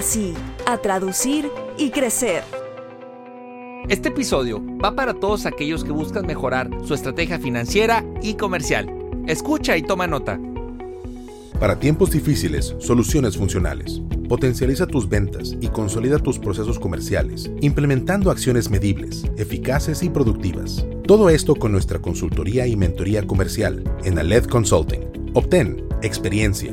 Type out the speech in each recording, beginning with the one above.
sí, a traducir y crecer. Este episodio va para todos aquellos que buscan mejorar su estrategia financiera y comercial. Escucha y toma nota. Para tiempos difíciles, soluciones funcionales. Potencializa tus ventas y consolida tus procesos comerciales, implementando acciones medibles, eficaces y productivas. Todo esto con nuestra consultoría y mentoría comercial en Aled Consulting. Obtén experiencia,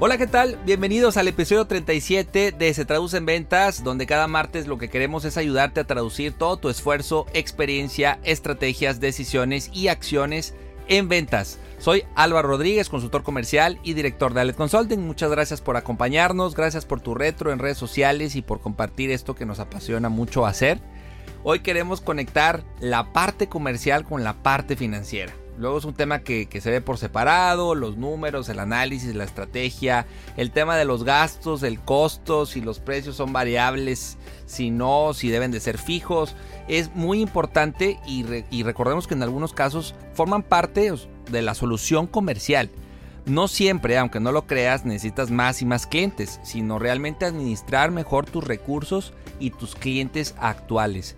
Hola, ¿qué tal? Bienvenidos al episodio 37 de Se Traduce en Ventas, donde cada martes lo que queremos es ayudarte a traducir todo tu esfuerzo, experiencia, estrategias, decisiones y acciones en ventas. Soy Álvaro Rodríguez, consultor comercial y director de Alet Consulting. Muchas gracias por acompañarnos, gracias por tu retro en redes sociales y por compartir esto que nos apasiona mucho hacer. Hoy queremos conectar la parte comercial con la parte financiera. Luego es un tema que, se ve por separado, los números, el análisis, la estrategia, el tema de los gastos, el costo, si los precios son variables, si no, si deben de ser fijos. Es muy importante y, y recordemos que en algunos casos forman parte de la solución comercial. No siempre, aunque no lo creas, necesitas más y más clientes, sino realmente administrar mejor tus recursos y tus clientes actuales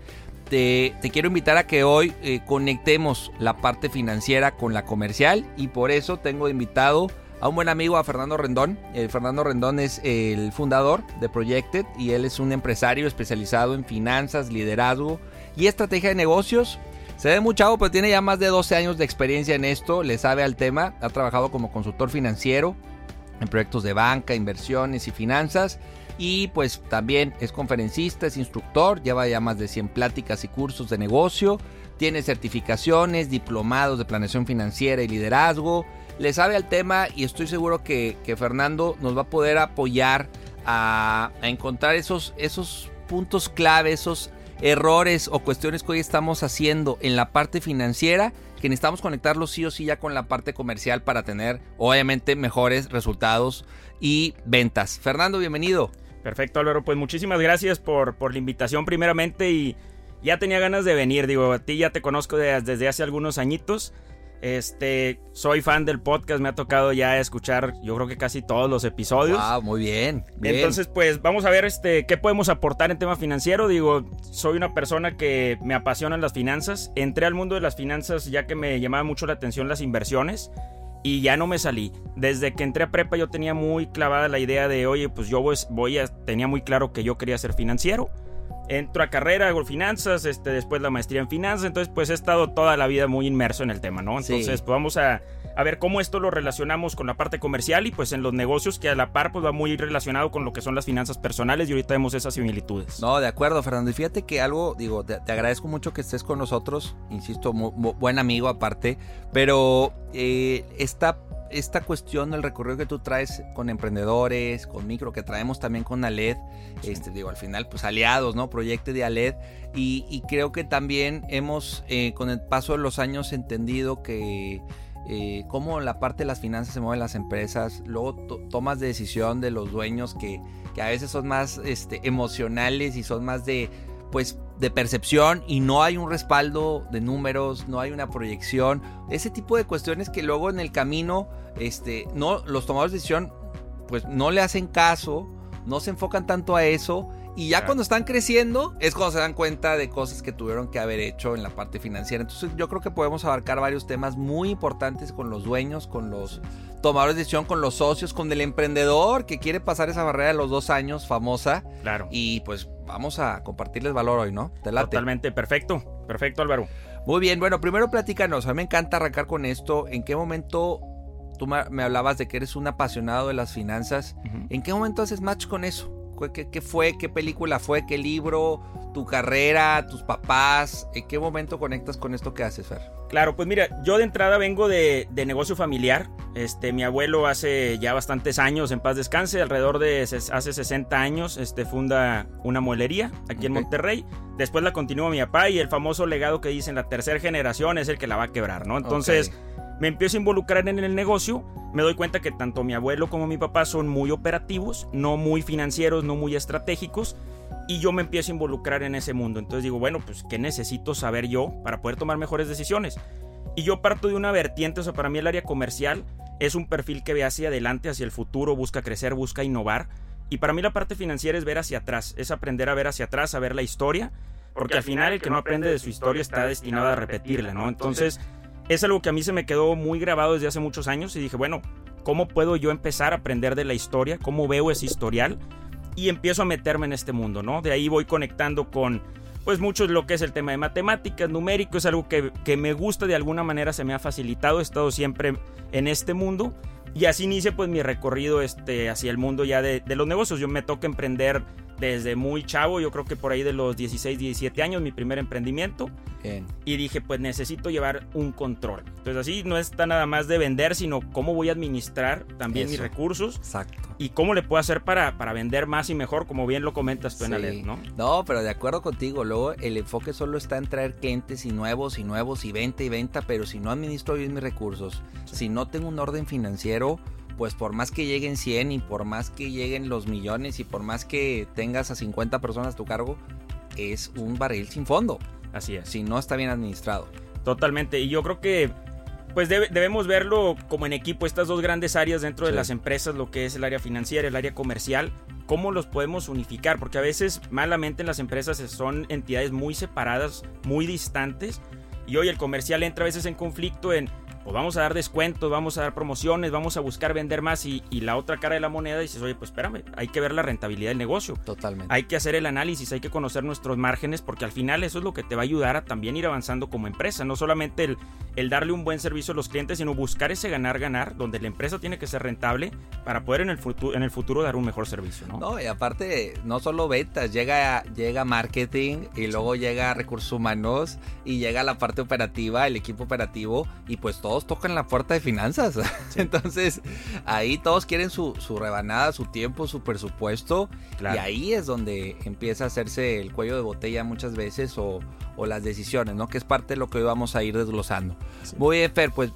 te, quiero invitar a que hoy eh, conectemos la parte financiera con la comercial y por eso tengo invitado a un buen amigo, a Fernando Rendón. Eh, Fernando Rendón es el fundador de Projected y él es un empresario especializado en finanzas, liderazgo y estrategia de negocios. Se ve muy chavo, pero tiene ya más de 12 años de experiencia en esto, le sabe al tema, ha trabajado como consultor financiero en proyectos de banca, inversiones y finanzas y pues también es conferencista, es instructor, lleva ya más de 100 pláticas y cursos de negocio, tiene certificaciones, diplomados de planeación financiera y liderazgo, le sabe al tema y estoy seguro que, Fernando nos va a poder apoyar a, encontrar esos, esos puntos clave, esos errores o cuestiones que hoy estamos haciendo en la parte financiera que necesitamos conectarlos sí o sí ya con la parte comercial para tener obviamente mejores resultados y ventas. Fernando, bienvenido. Perfecto, Álvaro. Pues muchísimas gracias por, por la invitación primeramente y ya tenía ganas de venir. Digo, a ti ya te conozco desde hace algunos añitos. Este, soy fan del podcast, me ha tocado ya escuchar, yo creo que casi todos los episodios. Wow, muy bien, Entonces, pues vamos a ver este qué podemos aportar en tema financiero. Digo, soy una persona que me apasionan las finanzas. Entré al mundo de las finanzas ya que me llamaba mucho la atención las inversiones y ya no me salí. Desde que entré a prepa yo tenía muy clavada la idea de, oye, pues yo voy a, tenía muy claro que yo quería ser financiero. Entro a carrera, hago finanzas, este, después la maestría en finanzas, entonces pues he estado toda la vida muy inmerso en el tema, ¿no? Entonces pues vamos a, a ver cómo esto lo relacionamos con la parte comercial y pues en los negocios que a la par pues va muy relacionado con lo que son las finanzas personales y ahorita vemos esas similitudes. No, de acuerdo, Fernando. Y fíjate que algo, digo, te, agradezco mucho que estés con nosotros, insisto, buen amigo aparte, pero eh, esta esta cuestión del recorrido que tú traes con emprendedores, con micro, que traemos también con Aled, este, digo, al final, pues aliados, ¿no? Proyecto de Aled, y, creo que también hemos, eh, con el paso de los años, entendido que eh, cómo la parte de las finanzas se mueven las empresas, luego tomas de decisión de los dueños que, a veces son más este, emocionales y son más de, pues de percepción y no hay un respaldo de números, no hay una proyección, ese tipo de cuestiones que luego en el camino, este, no, los tomadores de decisión, pues no le hacen caso, no se enfocan tanto a eso. Y ya cuando están creciendo es cuando se dan cuenta de cosas que tuvieron que haber hecho en la parte financiera. Entonces yo creo que podemos abarcar varios temas muy importantes con los dueños, con los tomadores de decisión, con los socios, con el emprendedor que quiere pasar esa barrera de los dos años famosa. Claro. Y pues vamos a compartirles valor hoy, ¿no? Te late. Totalmente, perfecto, perfecto Álvaro. Muy bien, bueno, primero platícanos, a mí me encanta arrancar con esto, ¿en qué momento tú me hablabas de que eres un apasionado de las finanzas? ¿En qué momento haces match con eso? ¿Qué, fue? ¿Qué película fue? ¿Qué libro? ¿Tu carrera? ¿Tus papás? ¿En qué momento conectas con esto que haces, Fer? Claro, pues mira, yo de entrada vengo de, negocio familiar. Este, mi abuelo hace ya bastantes años, en paz descanse, alrededor de hace 60 años, este, funda una muelería aquí en Monterrey. Después la continúa mi papá y el famoso legado que dicen la tercera generación es el que la va a quebrar, ¿no? Entonces me empiezo a involucrar en el negocio, me doy cuenta que tanto mi abuelo como mi papá son muy operativos, no muy financieros, no muy estratégicos, y yo me empiezo a involucrar en ese mundo. Entonces digo, bueno, pues ¿qué necesito saber yo para poder tomar mejores decisiones? Y yo parto de una vertiente, o sea, para mí el área comercial es un perfil que ve hacia adelante, hacia el futuro, busca crecer, busca innovar. Y para mí la parte financiera es ver hacia atrás, es aprender a ver hacia atrás, a ver la historia, porque al final el que no aprende de su historia está destinado a repetirla, ¿no? Entonces es algo que a mí se me quedó muy grabado desde hace muchos años y dije, bueno, ¿cómo puedo yo empezar a aprender de la historia? ¿Cómo veo ese historial? Y empiezo a meterme en este mundo, ¿no? De ahí voy conectando con, pues mucho lo que es el tema de matemáticas, numérico, es algo que, me gusta, de alguna manera se me ha facilitado, he estado siempre en este mundo. Y así inicia pues mi recorrido este, hacia el mundo ya de, de los negocios. Yo me toca emprender desde muy chavo, yo creo que por ahí de los 16, 17 años, mi primer emprendimiento. Y dije, pues necesito llevar un control. Entonces así no está nada más de vender, sino cómo voy a administrar también mis recursos. Exacto. Y cómo le puedo hacer para, para vender más y mejor, como bien lo comentas tú en Aled, ¿no? No, pero de acuerdo contigo, luego el enfoque solo está en traer clientes y nuevos y nuevos y venta y venta, pero si no administro bien mis recursos, si no tengo un orden financiero, pues por más que lleguen 100 y por más que lleguen los millones y por más que tengas a 50 personas a tu cargo, es un barril sin fondo. Así es. Si no está bien administrado. Totalmente. Y yo creo que pues debemos verlo como en equipo, estas dos grandes áreas dentro de las empresas, lo que es el área financiera, el área comercial, cómo los podemos unificar, porque a veces malamente en las empresas son entidades muy separadas, muy distantes, y hoy el comercial entra a veces en conflicto en pues vamos a dar descuentos, vamos a dar promociones, vamos a buscar vender más y, la otra cara de la moneda dices, oye, pues espérame, hay que ver la rentabilidad del negocio. Totalmente. Hay que hacer el análisis, hay que conocer nuestros márgenes porque al final eso es lo que te va a ayudar a también ir avanzando como empresa, no solamente el, el darle un buen servicio a los clientes, sino buscar ese ganar-ganar donde la empresa tiene que ser rentable para poder en el, futuro, en el futuro dar un mejor servicio. ¿no? no, y aparte, no solo ventas, llega, llega marketing y luego llega recursos humanos y llega la parte operativa, el equipo operativo y pues todo todos tocan la puerta de finanzas. Entonces, ahí todos quieren su, rebanada, su tiempo, su presupuesto. Y ahí es donde empieza a hacerse el cuello de botella muchas veces o, las decisiones, ¿no? Que es parte de lo que hoy vamos a ir desglosando. Muy bien, Fer, pues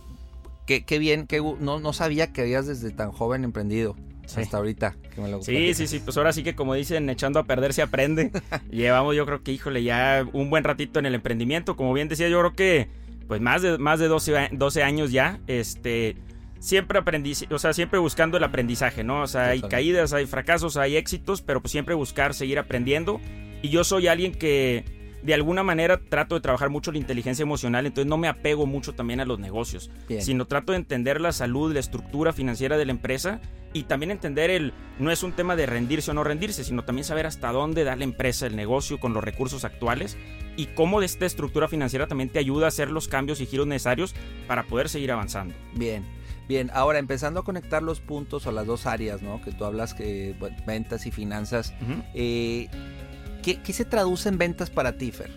qué, bien, que no, no sabía que habías desde tan joven emprendido. Hasta ahorita. sí, sí, sí. Pues ahora sí que como dicen, echando a perder se aprende. Llevamos yo creo que, híjole, ya un buen ratito en el emprendimiento. Como bien decía, yo creo que pues más de, más de 12, 12 años ya, este, siempre aprendí, o sea, siempre buscando el aprendizaje, ¿no? O sea, hay caídas, hay fracasos, hay éxitos, pero pues siempre buscar seguir aprendiendo. Y yo soy alguien que de alguna manera trato de trabajar mucho la inteligencia emocional, entonces no me apego mucho también a los negocios, sino trato de entender la salud, la estructura financiera de la empresa y también entender el, no es un tema de rendirse o no rendirse, sino también saber hasta dónde da la empresa, el negocio con los recursos actuales y cómo de esta estructura financiera también te ayuda a hacer los cambios y giros necesarios para poder seguir avanzando. Bien. Bien, ahora empezando a conectar los puntos o las dos áreas, ¿no? Que tú hablas que ventas y finanzas. ¿Qué, se traduce en ventas para ti, Fer?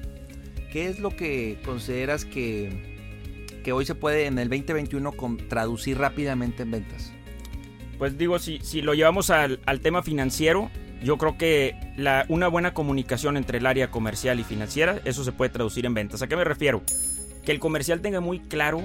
¿Qué es lo que consideras que, que hoy se puede en el 2021 traducir rápidamente en ventas? Pues digo, si, si lo llevamos al, tema financiero, yo creo que la, una buena comunicación entre el área comercial y financiera, eso se puede traducir en ventas. ¿A qué me refiero? Que el comercial tenga muy claro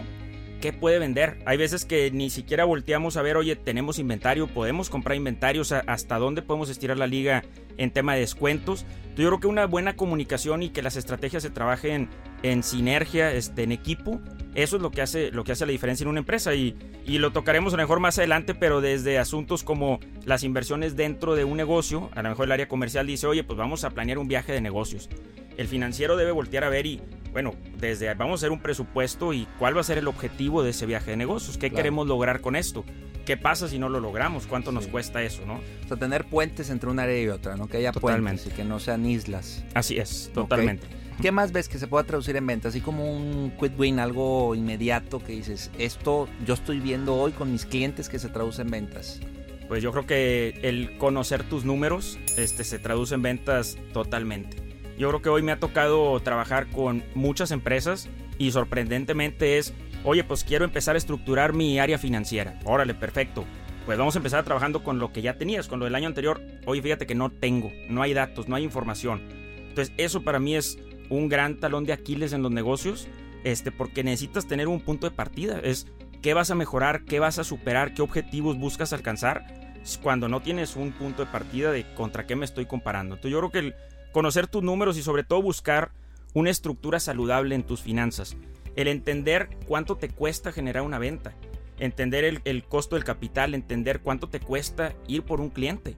qué puede vender. Hay veces que ni siquiera volteamos a ver, oye, tenemos inventario, podemos comprar inventarios, hasta dónde podemos estirar la liga en tema de descuentos. Yo creo que una buena comunicación y que las estrategias se trabajen en sinergia, este, en equipo, eso es lo que hace, lo que hace la diferencia en una empresa y, y lo tocaremos a lo mejor más adelante, pero desde asuntos como las inversiones dentro de un negocio, a lo mejor el área comercial dice, oye, pues vamos a planear un viaje de negocios. El financiero debe voltear a ver y, bueno, desde vamos a hacer un presupuesto y cuál va a ser el objetivo de ese viaje de negocios, qué queremos lograr con esto. ¿Qué pasa si no lo logramos? ¿Cuánto nos cuesta eso, no? O sea, tener puentes entre una área y otra, ¿no? Que haya puentes y que no sean islas. Así es, totalmente. ¿Qué más ves que se pueda traducir en ventas? Así como un quick win, algo inmediato que dices, esto yo estoy viendo hoy con mis clientes que se traduce en ventas. Pues yo creo que el conocer tus números este, se traduce en ventas totalmente. Yo creo que hoy me ha tocado trabajar con muchas empresas y sorprendentemente es, oye, pues quiero empezar a estructurar mi área financiera. Órale, perfecto. Pues vamos a empezar trabajando con lo que ya tenías, con lo del año anterior. Oye, fíjate que no tengo, no hay datos, no hay información. Entonces, eso para mí es un gran talón de Aquiles en los negocios, este, porque necesitas tener un punto de partida. Es qué vas a mejorar, qué vas a superar, qué objetivos buscas alcanzar cuando no tienes un punto de partida de contra qué me estoy comparando. Entonces yo creo que el conocer tus números y sobre todo buscar una estructura saludable en tus finanzas. El entender cuánto te cuesta generar una venta. Entender el, el costo del capital, entender cuánto te cuesta ir por un cliente.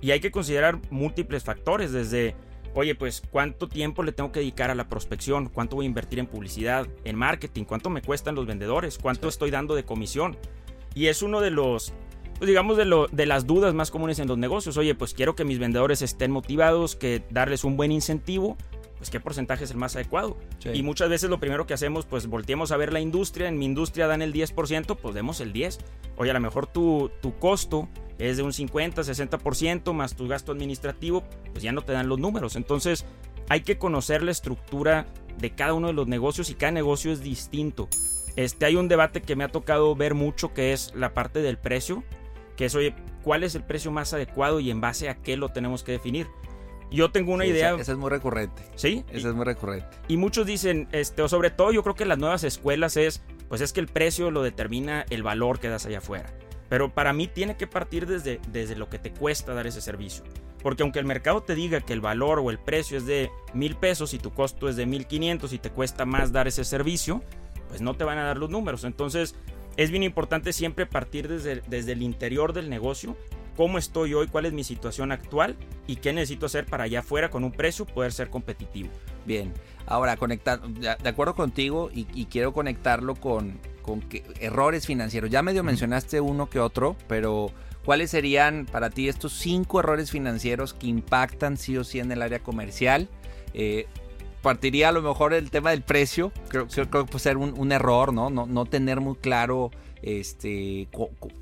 Y hay que considerar múltiples factores, desde oye, pues cuánto tiempo le tengo que dedicar a la prospección, cuánto voy a invertir en publicidad, en marketing, cuánto me cuestan los vendedores, cuánto estoy dando de comisión. Y es uno de los, pues digamos, de, lo, de las dudas más comunes en los negocios. Oye, pues quiero que mis vendedores estén motivados, que darles un buen incentivo, pues qué porcentaje es el más adecuado. Y muchas veces lo primero que hacemos, pues volteemos a ver la industria, en mi industria dan el 10%, pues demos el 10%. Oye, a lo mejor tu, tu costo es de un 50, 60% más tu gasto administrativo, pues ya no te dan los números. Entonces hay que conocer la estructura de cada uno de los negocios y cada negocio es distinto. Este, hay un debate que me ha tocado ver mucho que es la parte del precio, que es, oye, ¿cuál es el precio más adecuado y en base a qué lo tenemos que definir? Yo tengo una idea. Esa, es muy recurrente. Sí. Esa es muy recurrente. Y muchos dicen, este, o sobre todo yo creo que las nuevas escuelas es, pues es que el precio lo determina el valor que das allá afuera. Pero para mí tiene que partir desde, desde lo que te cuesta dar ese servicio. Porque aunque el mercado te diga que el valor o el precio es de mil pesos y tu costo es de mil quinientos y te cuesta más dar ese servicio, pues no te van a dar los números. Entonces es bien importante siempre partir desde, desde el interior del negocio, cómo estoy hoy, cuál es mi situación actual y qué necesito hacer para allá afuera con un precio poder ser competitivo. Bien, ahora conectar, de acuerdo contigo y quiero conectarlo con, con errores financieros. Ya medio mencionaste uno que otro, pero ¿cuáles serían para ti estos cinco errores financieros que impactan sí o sí en el área comercial? Eh, partiría a lo mejor el tema del precio, creo, que puede ser un, error, ¿no? ¿no? No tener muy claro este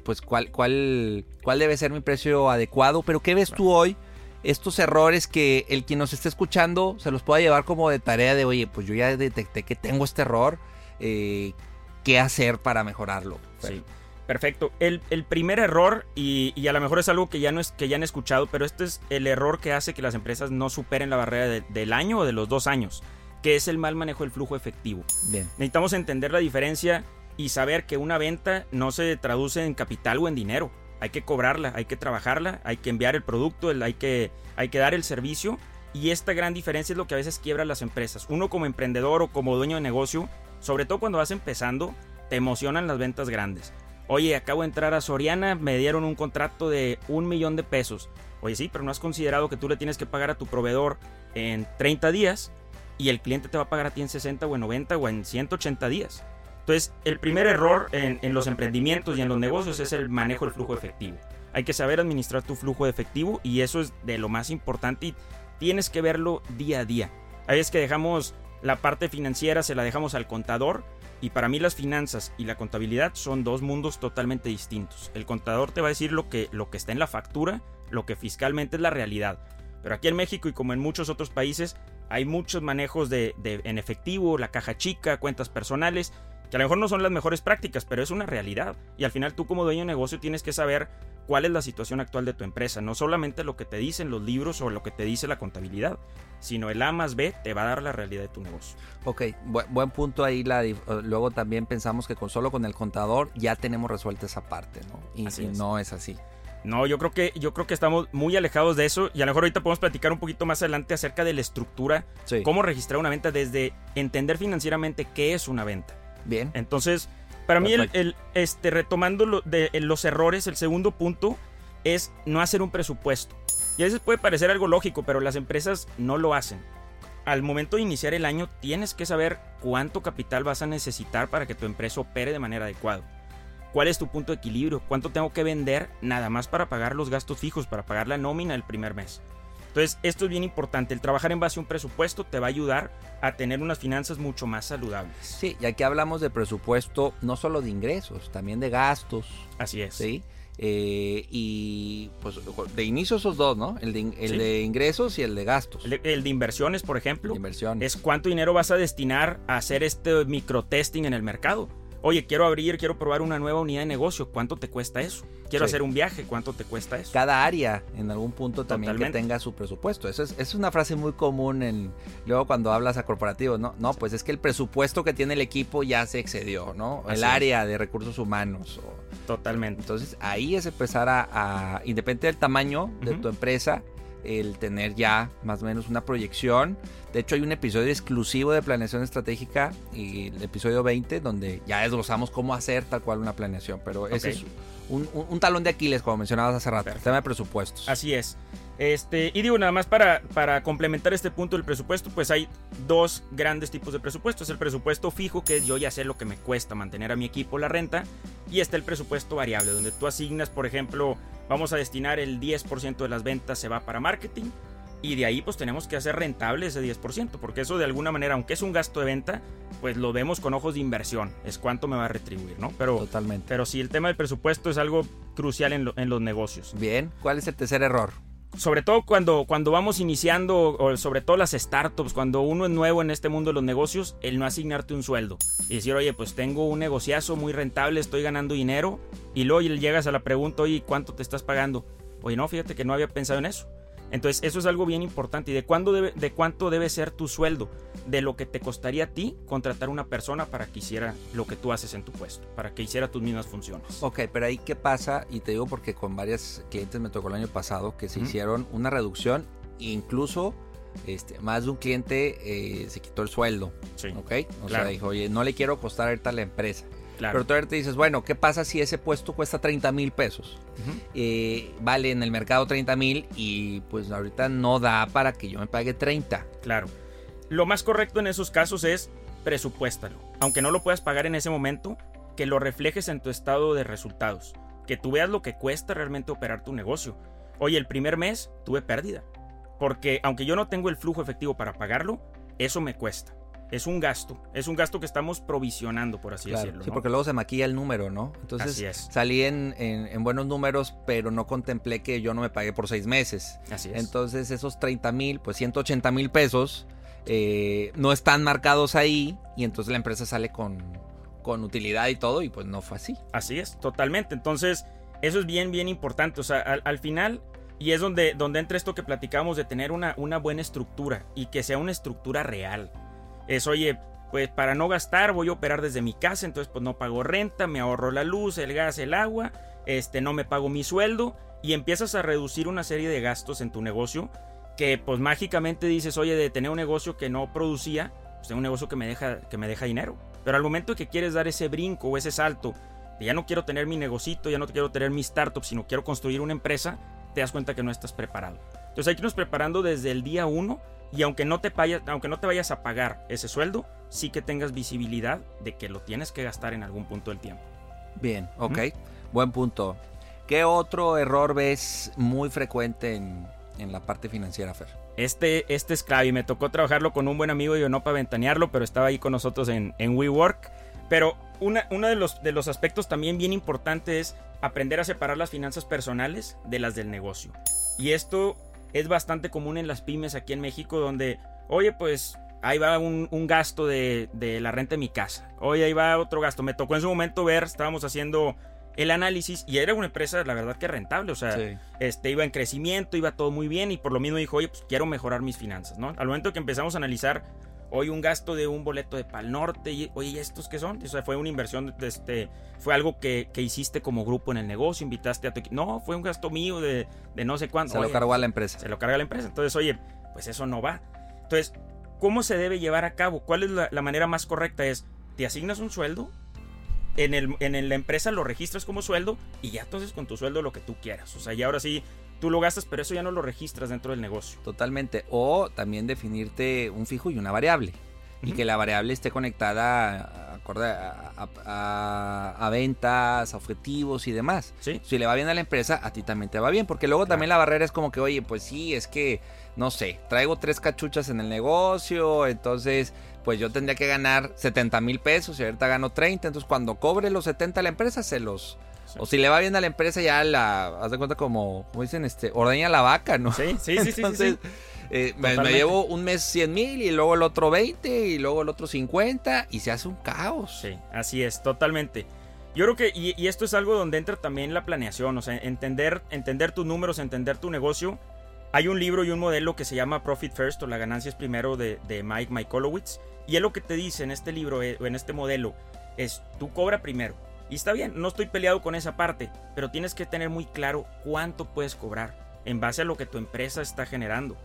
pues cuál, cuál, cuál debe ser mi precio adecuado, pero ¿qué ves tú hoy? Estos errores que el quien nos esté escuchando se los pueda llevar como de tarea de, oye, pues yo ya detecté que tengo este error, eh, qué hacer para mejorarlo. Sí. Perfecto. El, primer error, y, a lo mejor es algo que ya, no es, que ya han escuchado, pero este es el error que hace que las empresas no superen la barrera del año o de los dos años, que es el mal manejo del flujo efectivo. Bien. Necesitamos entender la diferencia y saber que una venta no se traduce en capital o en dinero. Hay que cobrarla, hay que trabajarla, hay que enviar el producto, hay, que, hay que dar el servicio. Y esta gran diferencia es lo que a veces quiebra las empresas. Uno como emprendedor o como dueño de negocio sobre todo cuando vas empezando, te emocionan las ventas grandes. Oye, acabo de entrar a Soriana, me dieron un contrato de un millón de pesos. Oye, sí, pero no has considerado que tú le tienes que pagar a tu proveedor en 30 días y el cliente te va a pagar a ti en 60 o en 90 o en 180 días. Entonces, el primer error en, los emprendimientos y en los negocios es el manejo del flujo efectivo. Hay que saber administrar tu flujo efectivo y eso es de lo más importante y tienes que verlo día a día. Hay veces que dejamos la parte financiera se la dejamos al contador y para mí las finanzas y la contabilidad son dos mundos totalmente distintos. El contador te va a decir lo que, lo que está en la factura, lo que fiscalmente es la realidad. Pero aquí en México y como en muchos otros países hay muchos manejos de, en efectivo, la caja chica, cuentas personales que a lo mejor no son las mejores prácticas, pero es una realidad. Y al final tú como dueño de negocio tienes que saber cuál es la situación actual de tu empresa, no solamente lo que te dicen los libros o lo que te dice la contabilidad, sino el A más B te va a dar la realidad de tu negocio. Ok, buen, punto ahí. La, eh, luego también pensamos que con solo con el contador ya tenemos resuelta esa parte, ¿no? Y, no es así. No, yo creo que yo creo que estamos muy alejados de eso y a lo mejor ahorita podemos platicar un poquito más adelante acerca de la estructura, cómo registrar una venta desde entender financieramente qué es una venta. Bien. Entonces, para mí el, este retomando de, los errores, el segundo punto es no hacer un presupuesto. Y a veces puede parecer algo lógico, pero las empresas no lo hacen. Al momento de iniciar el año tienes que saber cuánto capital vas a necesitar para que tu empresa opere de manera adecuada. ¿Cuál es tu punto de equilibrio? ¿Cuánto tengo que vender nada más para pagar los gastos fijos, para pagar la nómina el primer mes? Entonces, esto es bien importante. El trabajar en base a un presupuesto te va a ayudar a tener unas finanzas mucho más saludables. Sí, y aquí hablamos de presupuesto no solo de ingresos, también de gastos. Así es. Sí. Eh, y pues de inicio esos dos, ¿no? El, de, ingresos y el de gastos. El de, inversiones, por ejemplo. Inversiones. Es cuánto dinero vas a destinar a hacer este microtesting en el mercado. Oye, quiero abrir, quiero probar una nueva unidad de negocio. ¿Cuánto te cuesta eso? Quiero hacer un viaje. ¿Cuánto te cuesta eso? Cada área en algún punto también que tenga su presupuesto. Eso es, es, una frase muy común en luego cuando hablas a corporativos. No, no, pues es que el presupuesto que tiene el equipo ya se excedió, ¿no? el área de recursos humanos. Totalmente. Entonces ahí es empezar a, a independiente del tamaño de tu empresa, el tener ya más o menos una proyección. De hecho, hay un episodio exclusivo de planeación estratégica, y el episodio 20, donde ya desglosamos cómo hacer tal cual una planeación. Pero ese es un, talón de Aquiles, como mencionabas hace rato, el tema de presupuestos. Así es. Este, y digo, nada más para, para complementar este punto del presupuesto, pues hay dos grandes tipos de presupuestos. El presupuesto fijo, que es yo ya sé lo que me cuesta mantener a mi equipo la renta, y está el presupuesto variable, donde tú asignas, por ejemplo, vamos a destinar el 10% de las ventas se va para marketing y de ahí pues tenemos que hacer rentable ese 10%, porque eso de alguna manera, aunque es un gasto de venta, pues lo vemos con ojos de inversión, es cuánto me va a retribuir, ¿no? Pero, Totalmente. Pero sí, el tema del presupuesto es algo crucial en, en los negocios. Bien, ¿cuál es el tercer error? Sobre todo cuando, cuando vamos iniciando, o sobre todo las startups, cuando uno es nuevo en este mundo de los negocios, el no asignarte un sueldo. Y decir, oye, pues tengo un negociazo muy rentable, estoy ganando dinero. Y luego llegas a la pregunta, oye, ¿cuánto te estás pagando? Oye, no, fíjate que no había pensado en eso. Entonces, eso es algo bien importante. ¿Y de, cuándo debe, de cuánto debe ser tu sueldo? De lo que te costaría a ti contratar una persona para que hiciera lo que tú haces en tu puesto, para que hiciera tus mismas funciones. Ok, pero ahí qué pasa, y te digo porque con varios clientes me tocó el año pasado que se hicieron una reducción, incluso este, más de un cliente eh, se quitó el sueldo. Sí. Ok, o sea, dijo, oye, no le quiero costar ahorita a la empresa. Pero tú te dices, bueno, ¿qué pasa si ese puesto cuesta 30 mil pesos? Eh, vale en el mercado 30 mil y pues ahorita no da para que yo me pague 30. Claro. Lo más correcto en esos casos es presupuéstalo. Aunque no lo puedas pagar en ese momento, que lo reflejes en tu estado de resultados. Que tú veas lo que cuesta realmente operar tu negocio. Oye, el primer mes tuve pérdida. Porque aunque yo no tengo el flujo efectivo para pagarlo, eso me cuesta es un gasto, es un gasto que estamos provisionando, por así decirlo. Sí, porque luego se maquilla el número, ¿no? Entonces salí en, buenos números, pero no contemplé que yo no me pagué por seis meses. Así es. Entonces esos 30 mil, pues 180 mil pesos eh, no están marcados ahí y entonces la empresa sale con, con utilidad y todo y pues no fue así. Así es, totalmente. Entonces eso es bien, bien importante. O sea, al, final... Y es donde, donde entra esto que platicamos de tener una, una buena estructura y que sea una estructura real es, oye, pues para no gastar voy a operar desde mi casa, entonces pues no pago renta, me ahorro la luz, el gas, el agua, este no me pago mi sueldo y empiezas a reducir una serie de gastos en tu negocio que pues mágicamente dices, oye, de tener un negocio que no producía, pues tengo un negocio que me deja que me deja dinero. Pero al momento que quieres dar ese brinco o ese salto, de ya no quiero tener mi negocito, ya no quiero tener mi startup, sino quiero construir una empresa, te das cuenta que no estás preparado. Entonces hay que irnos preparando desde el día uno y aunque no, te vayas, aunque no te vayas a pagar ese sueldo, sí que tengas visibilidad de que lo tienes que gastar en algún punto del tiempo. Bien, ok. Buen punto. ¿Qué otro error ves muy frecuente en, la parte financiera, Fer? Este, este es clave y me tocó trabajarlo con un buen amigo, yo no para ventanearlo, pero estaba ahí con nosotros en, en WeWork. Pero uno de los, de los aspectos también bien importante es aprender a separar las finanzas personales de las del negocio. Y esto es bastante común en las pymes aquí en México donde, oye, pues ahí va un, gasto de, de, la renta de mi casa. Oye, ahí va otro gasto. Me tocó en su momento ver, estábamos haciendo el análisis y era una empresa, la verdad que rentable. O sea, este, iba en crecimiento, iba todo muy bien y por lo mismo dijo, oye, pues quiero mejorar mis finanzas, ¿no? Al momento que empezamos a analizar hoy un gasto de un boleto de Pal Norte, y, oye, ¿estos qué son? O sea, fue una inversión, este, fue algo que, hiciste como grupo en el negocio, invitaste a tu equipo. No, fue un gasto mío de, no sé cuánto. Se lo cargó a la empresa. Se lo carga a la empresa. Entonces, oye, pues eso no va. Entonces, ¿cómo se debe llevar a cabo? ¿Cuál es la, manera más correcta? Es, te asignas un sueldo, en, el, en la empresa lo registras como sueldo y ya entonces con tu sueldo lo que tú quieras. O sea, ya ahora sí tú lo gastas, pero eso ya no lo registras dentro del negocio. Totalmente. O también definirte un fijo y una variable. Y que la variable esté conectada a, a, ventas, a objetivos y demás. ¿Sí? Si le va bien a la empresa, a ti también te va bien. Porque luego también la barrera es como que, oye, pues sí, es que, no sé, traigo tres cachuchas en el negocio, entonces pues yo tendría que ganar 70 mil pesos y ahorita gano 30. Entonces cuando cobre los 70 a la empresa, se los o si le va bien a la empresa, ya la, haz de cuenta como, como dicen, este, ordeña la vaca, ¿no? Sí, sí, sí, Entonces, eh, me, llevo un mes 100 mil y luego el otro 20 y luego el otro 50 y se hace un caos. Sí, así es, totalmente. Yo creo que, y, esto es algo donde entra también la planeación, o sea, entender, entender tus números, entender tu negocio. Hay un libro y un modelo que se llama Profit First o La ganancia es primero de, de Mike Mikolowitz. Y él lo que te dice en este libro eh, o en este modelo es, tú cobra primero y está bien, no estoy peleado con esa parte, pero tienes que tener muy claro cuánto puedes cobrar en base a lo que tu empresa está generando.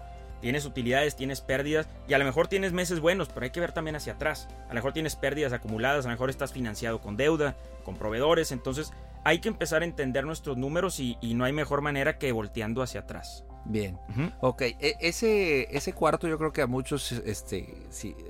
Tienes utilidades, tienes pérdidas y a lo mejor tienes meses buenos, pero hay que ver también hacia atrás. A lo mejor tienes pérdidas acumuladas, a lo mejor estás financiado con deuda, con proveedores, entonces hay que empezar a entender nuestros números y, no hay mejor manera que volteando hacia atrás. Bien, ok, e, ese, ese cuarto yo creo que a muchos este,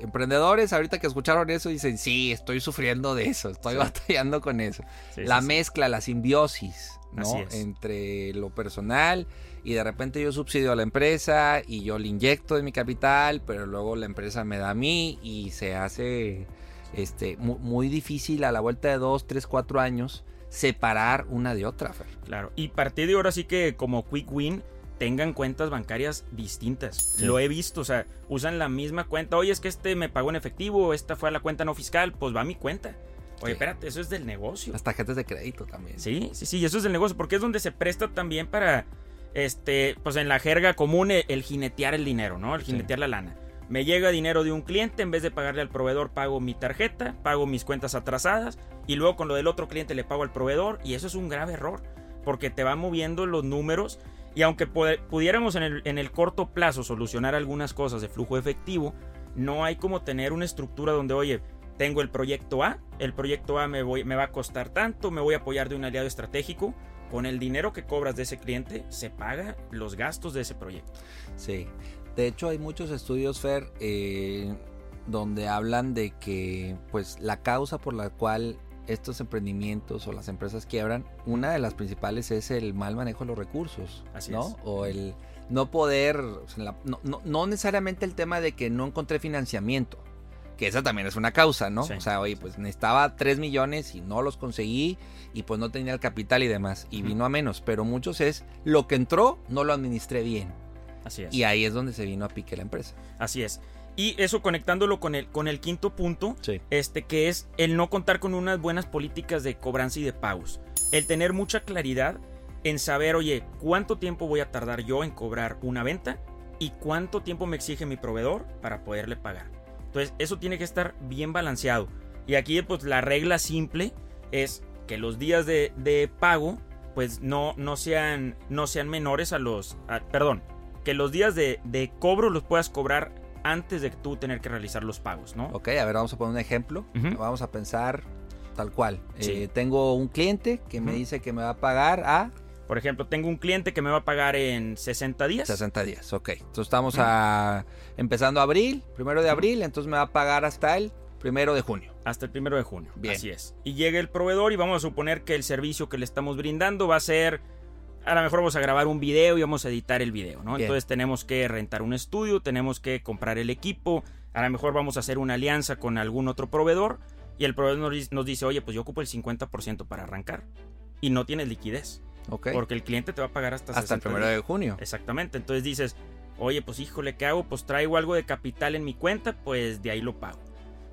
emprendedores ahorita que escucharon eso dicen, sí, estoy sufriendo de eso, estoy batallando con eso. la mezcla, la simbiosis, ¿no? Entre lo personal y de repente yo subsidio a la empresa y yo le inyecto de mi capital, pero luego la empresa me da a mí y se hace este, muy, difícil a la vuelta de dos, tres, cuatro años separar una de otra. Claro, y partir de ahora sí que como quick win tengan cuentas bancarias distintas. Lo he visto, o sea, usan la misma cuenta. Oye, es que este me pagó en efectivo, esta fue a la cuenta no fiscal, pues va a mi cuenta. Oye, espérate, eso es del negocio. Las tarjetas de crédito también. Sí, sí, sí, eso es del negocio, porque es donde se presta también para, este, pues en la jerga común, el, jinetear el dinero, ¿no? El jinetear la lana. Me llega dinero de un cliente, en vez de pagarle al proveedor, pago mi tarjeta, pago mis cuentas atrasadas y luego con lo del otro cliente le pago al proveedor y eso es un grave error porque te va moviendo los números y aunque pudiéramos en el, en el corto plazo solucionar algunas cosas de flujo efectivo, no hay como tener una estructura donde, oye, tengo el proyecto A, el proyecto A me, va a costar tanto, me voy a apoyar de un aliado estratégico, con el dinero que cobras de ese cliente se paga los gastos de ese proyecto. Sí, de hecho, hay muchos estudios, Fer, eh, donde hablan de que pues la causa por la cual estos emprendimientos o las empresas quiebran, una de las principales es el mal manejo de los recursos, Así ¿no? O el no poder, no, necesariamente el tema de que no encontré financiamiento, que esa también es una causa, ¿no? O sea, oye, pues necesitaba 3 millones y no los conseguí y pues no tenía el capital y demás y vino a menos, pero muchos es lo que entró no lo administré bien. Así es. Y ahí es donde se vino a pique la empresa. Así es. Y eso conectándolo con el, con el quinto punto, este, que es el no contar con unas buenas políticas de cobranza y de pagos. El tener mucha claridad en saber, oye, cuánto tiempo voy a tardar yo en cobrar una venta y cuánto tiempo me exige mi proveedor para poderle pagar. Entonces, eso tiene que estar bien balanceado. Y aquí, pues, la regla simple es que los días de, pago, pues, no, no, sean, no sean menores a los... perdón, que los días de, cobro los puedas cobrar antes de tú tener que realizar los pagos, ¿no? Ok, a ver, vamos a poner un ejemplo. Vamos a pensar tal cual. Eh, tengo un cliente que me dice que me va a pagar a... Por ejemplo, tengo un cliente que me va a pagar en 60 días. 60 días, ok. Entonces estamos a, empezando abril, primero de abril, entonces me va a pagar hasta el primero de junio. Hasta el primero de junio. Bien. Así es. Y llega el proveedor y vamos a suponer que el servicio que le estamos brindando va a ser a lo mejor vamos a grabar un video y vamos a editar el video, ¿no? Entonces tenemos que rentar un estudio, tenemos que comprar el equipo, a lo mejor vamos a hacer una alianza con algún otro proveedor y el proveedor nos, dice, oye, pues yo ocupo el 50% para arrancar y no tienes liquidez. Okay. Porque el cliente te va a pagar hasta, hasta el primero de junio. Exactamente. Entonces dices, Oye, pues híjole, ¿qué hago? Pues traigo algo de capital en mi cuenta, pues de ahí lo pago.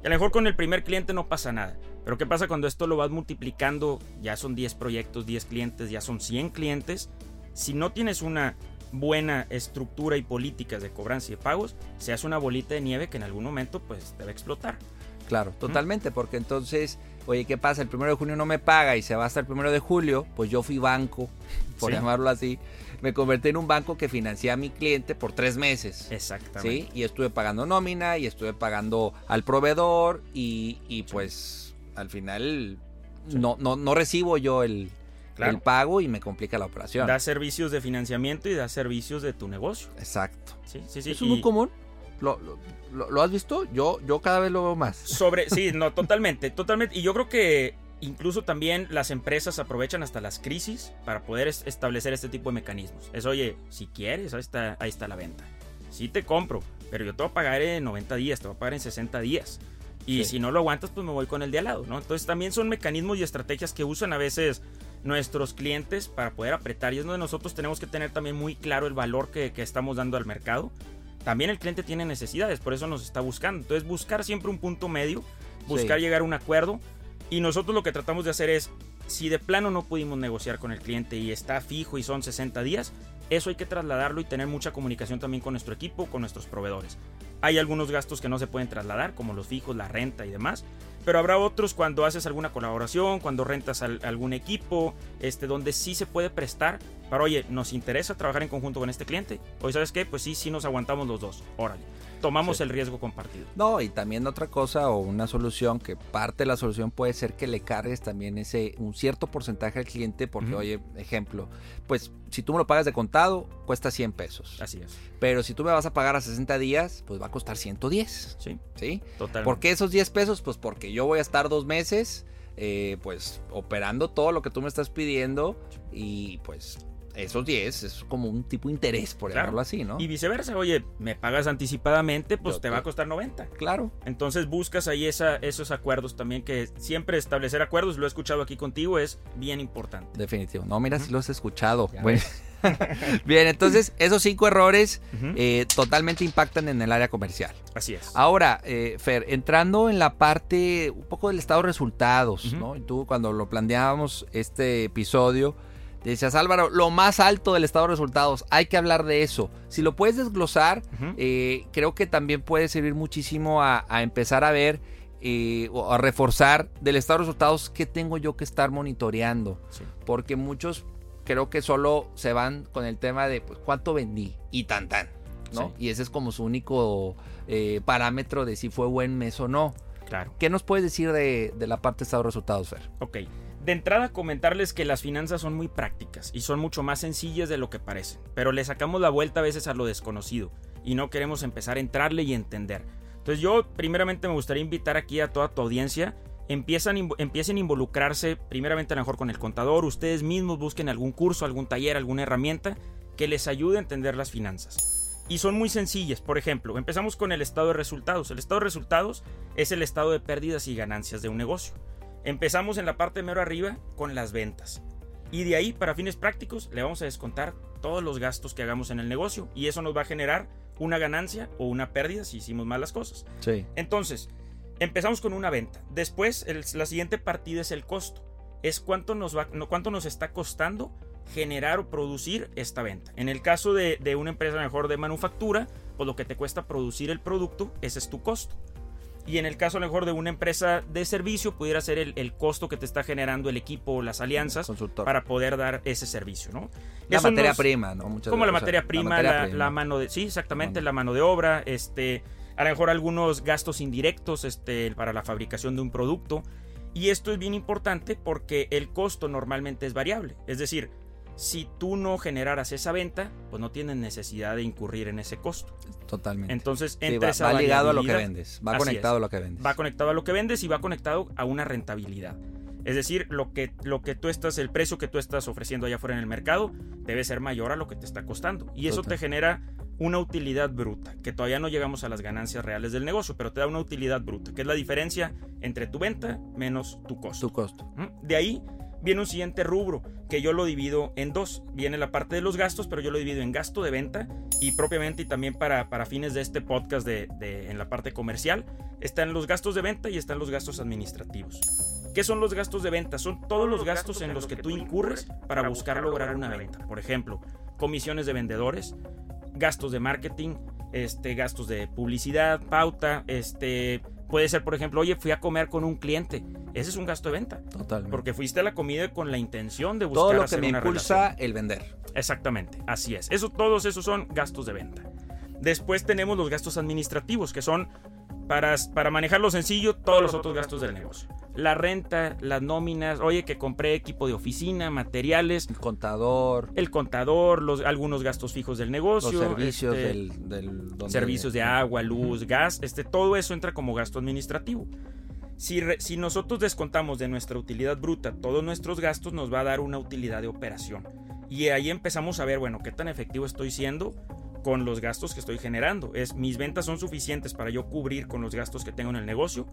Y a lo mejor con el primer cliente no pasa nada. Pero ¿qué pasa cuando esto lo vas multiplicando? Ya son 10 proyectos, 10 clientes, ya son 100 clientes. Si no tienes una buena estructura y políticas de cobranza y de pagos, se hace una bolita de nieve que en algún momento pues debe explotar. Claro, totalmente, porque entonces, oye, ¿qué pasa? El primero de junio no me paga y se va hasta el primero de julio, pues yo fui banco, por Sí. llamarlo así, me convertí en un banco que financia a mi cliente por tres meses. Exactamente. ¿Sí? Y estuve pagando nómina y estuve pagando al proveedor y, y pues al final no, no, no recibo yo el, Claro. el pago y me complica la operación. Da servicios de financiamiento y da servicios de tu negocio. Exacto. Sí, sí, sí. Eso es y muy común. ¿Lo, lo, lo- lo has visto? Yo, yo cada vez lo veo más. Sobre, sí, no, totalmente, totalmente. Y yo creo que incluso también las empresas aprovechan hasta las crisis para poder es- establecer este tipo de mecanismos. Es, oye, si quieres, ahí está, ahí está la venta. Sí te compro, pero yo te voy a pagar en 90 días, te voy a pagar en 60 días. Y Sí. si no lo aguantas, pues me voy con el de al lado, ¿no? Entonces también son mecanismos y estrategias que usan a veces nuestros clientes para poder apretar. Y es donde nosotros tenemos que tener también muy claro el valor que, que estamos dando al mercado. También el cliente tiene necesidades, por eso nos está buscando. Entonces buscar siempre un punto medio, buscar Sí. llegar a un acuerdo. Y nosotros lo que tratamos de hacer es, si de plano no pudimos negociar con el cliente y está fijo y son 60 días, eso hay que trasladarlo y tener mucha comunicación también con nuestro equipo, con nuestros proveedores. Hay algunos gastos que no se pueden trasladar, como los fijos, la renta y demás. Pero habrá otros cuando haces alguna colaboración, cuando rentas al- algún equipo, este, donde sí se puede prestar para, oye, nos interesa trabajar en conjunto con este cliente. Oye, ¿sabes qué? Pues sí, sí nos aguantamos los dos. Órale. Tomamos Sí. el riesgo compartido. No, y también otra cosa o una solución que parte de la solución puede ser que le cargues también ese un cierto porcentaje al cliente porque oye, ejemplo, pues si tú me lo pagas de contado cuesta 100 pesos, Así es. pero si tú me vas a pagar a 60 días, pues va a costar 110, Sí, ¿sí? totalmente. ¿Por qué esos 10 pesos? Pues porque yo voy a estar dos meses eh, pues operando todo lo que tú me estás pidiendo y pues esos 10 es como un tipo de interés, por Claro. llamarlo así, ¿no? Y viceversa, oye, me pagas anticipadamente, pues Yo te va a costar 90. Claro. Entonces buscas ahí esa, esos acuerdos también, que siempre establecer acuerdos, lo he escuchado aquí contigo, es bien importante. Definitivo. No, mira, si lo has escuchado. Bueno. Bien, entonces esos cinco errores eh, totalmente impactan en el área comercial. Así es. Ahora, eh, Fer, entrando en la parte un poco del estado de resultados, Ujú. ¿no? Y tú cuando lo planeábamos este episodio, decías, Álvaro, lo más alto del estado de resultados, hay que hablar de eso. Si lo puedes desglosar, eh, creo que también puede servir muchísimo a, a empezar a ver eh, o a reforzar del estado de resultados qué tengo yo que estar monitoreando Sí. porque muchos creo que solo se van con el tema de pues, cuánto vendí y tan tan, ¿no? Sí. Y ese es como su único eh, parámetro de si fue buen mes o no. Claro. ¿Qué nos puedes decir de, de la parte de estado de resultados, Fer? Ok. De entrada, comentarles que las finanzas son muy prácticas y son mucho más sencillas de lo que parecen, pero le sacamos la vuelta a veces a lo desconocido y no queremos empezar a entrarle y entender. Entonces yo primeramente me gustaría invitar aquí a toda tu audiencia, empiezan, empiecen a involucrarse primeramente a lo mejor con el contador, ustedes mismos busquen algún curso, algún taller, alguna herramienta que les ayude a entender las finanzas. Y son muy sencillas, por ejemplo, empezamos con el estado de resultados. El estado de resultados es el estado de pérdidas y ganancias de un negocio. Empezamos en la parte mero arriba con las ventas. Y de ahí, para fines prácticos, le vamos a descontar todos los gastos que hagamos en el negocio. Y eso nos va a generar una ganancia o una pérdida si hicimos mal las cosas. Sí. Entonces, empezamos con una venta. Después, el- la siguiente partida es el costo. Es cuánto nos, va, no, cuánto nos está costando generar o producir esta venta. En el caso de, de una empresa mejor de manufactura, pues lo que te cuesta producir el producto, ese es tu costo. Y en el caso a lo mejor de una empresa de servicio, pudiera ser el, el costo que te está generando el equipo o las alianzas para poder dar ese servicio, ¿no? la Eso materia nos- prima, ¿no? Muchas como la veces, materia prima, la, materia la prima. mano de. Sí, exactamente, la mano de obra, este. A lo mejor algunos gastos indirectos este, para la fabricación de un producto. Y esto es bien importante porque el costo normalmente es variable. Es decir, si tú no generaras esa venta, pues no tienes necesidad de incurrir en ese costo. Totalmente. Entonces, Sí, entre va, esa va ligado a lo que vendes. Va conectado es. a lo que vendes. Va conectado a lo que vendes y va conectado a una rentabilidad. Es decir, lo que, lo que tú estás, el precio que tú estás ofreciendo allá afuera en el mercado debe ser mayor a lo que te está costando. Y eso Total. te genera una utilidad bruta, que todavía no llegamos a las ganancias reales del negocio, pero te da una utilidad bruta, que es la diferencia entre tu venta menos tu costo. Tu costo. ¿Mm? De ahí viene un siguiente rubro que yo lo divido en dos. Viene la parte de los gastos, pero yo lo divido en gasto de venta y propiamente y también para, para fines de este podcast de, de, en la parte comercial, están los gastos de venta y están los gastos administrativos. ¿Qué son los gastos de venta? Son todos los gastos en los que tú incurres para buscar lograr una venta. Por ejemplo, comisiones de vendedores, gastos de marketing, este, gastos de publicidad, pauta, este, puede ser, por ejemplo, oye, fui a comer con un cliente. Ese es un gasto de venta. Totalmente. Porque fuiste a la comida con la intención de buscar Todo lo que me impulsa relación. el vender. Exactamente, así es. Eso, todos esos son gastos de venta. Después tenemos los gastos administrativos, que son para, para manejarlo sencillo, todos los otros gastos del negocio. La renta, las nóminas, oye, que compré equipo de oficina, materiales, El contador, el contador, los, algunos gastos fijos del negocio, los servicios este, del, servicios de agua, luz, gas, este, todo eso entra como gasto administrativo. Si, re- si nosotros descontamos de nuestra utilidad bruta todos nuestros gastos, nos va a dar una utilidad de operación. Y ahí empezamos a ver, bueno, qué tan efectivo estoy siendo con los gastos que estoy generando. Es, mis ventas son suficientes para yo cubrir con los gastos que tengo en el negocio.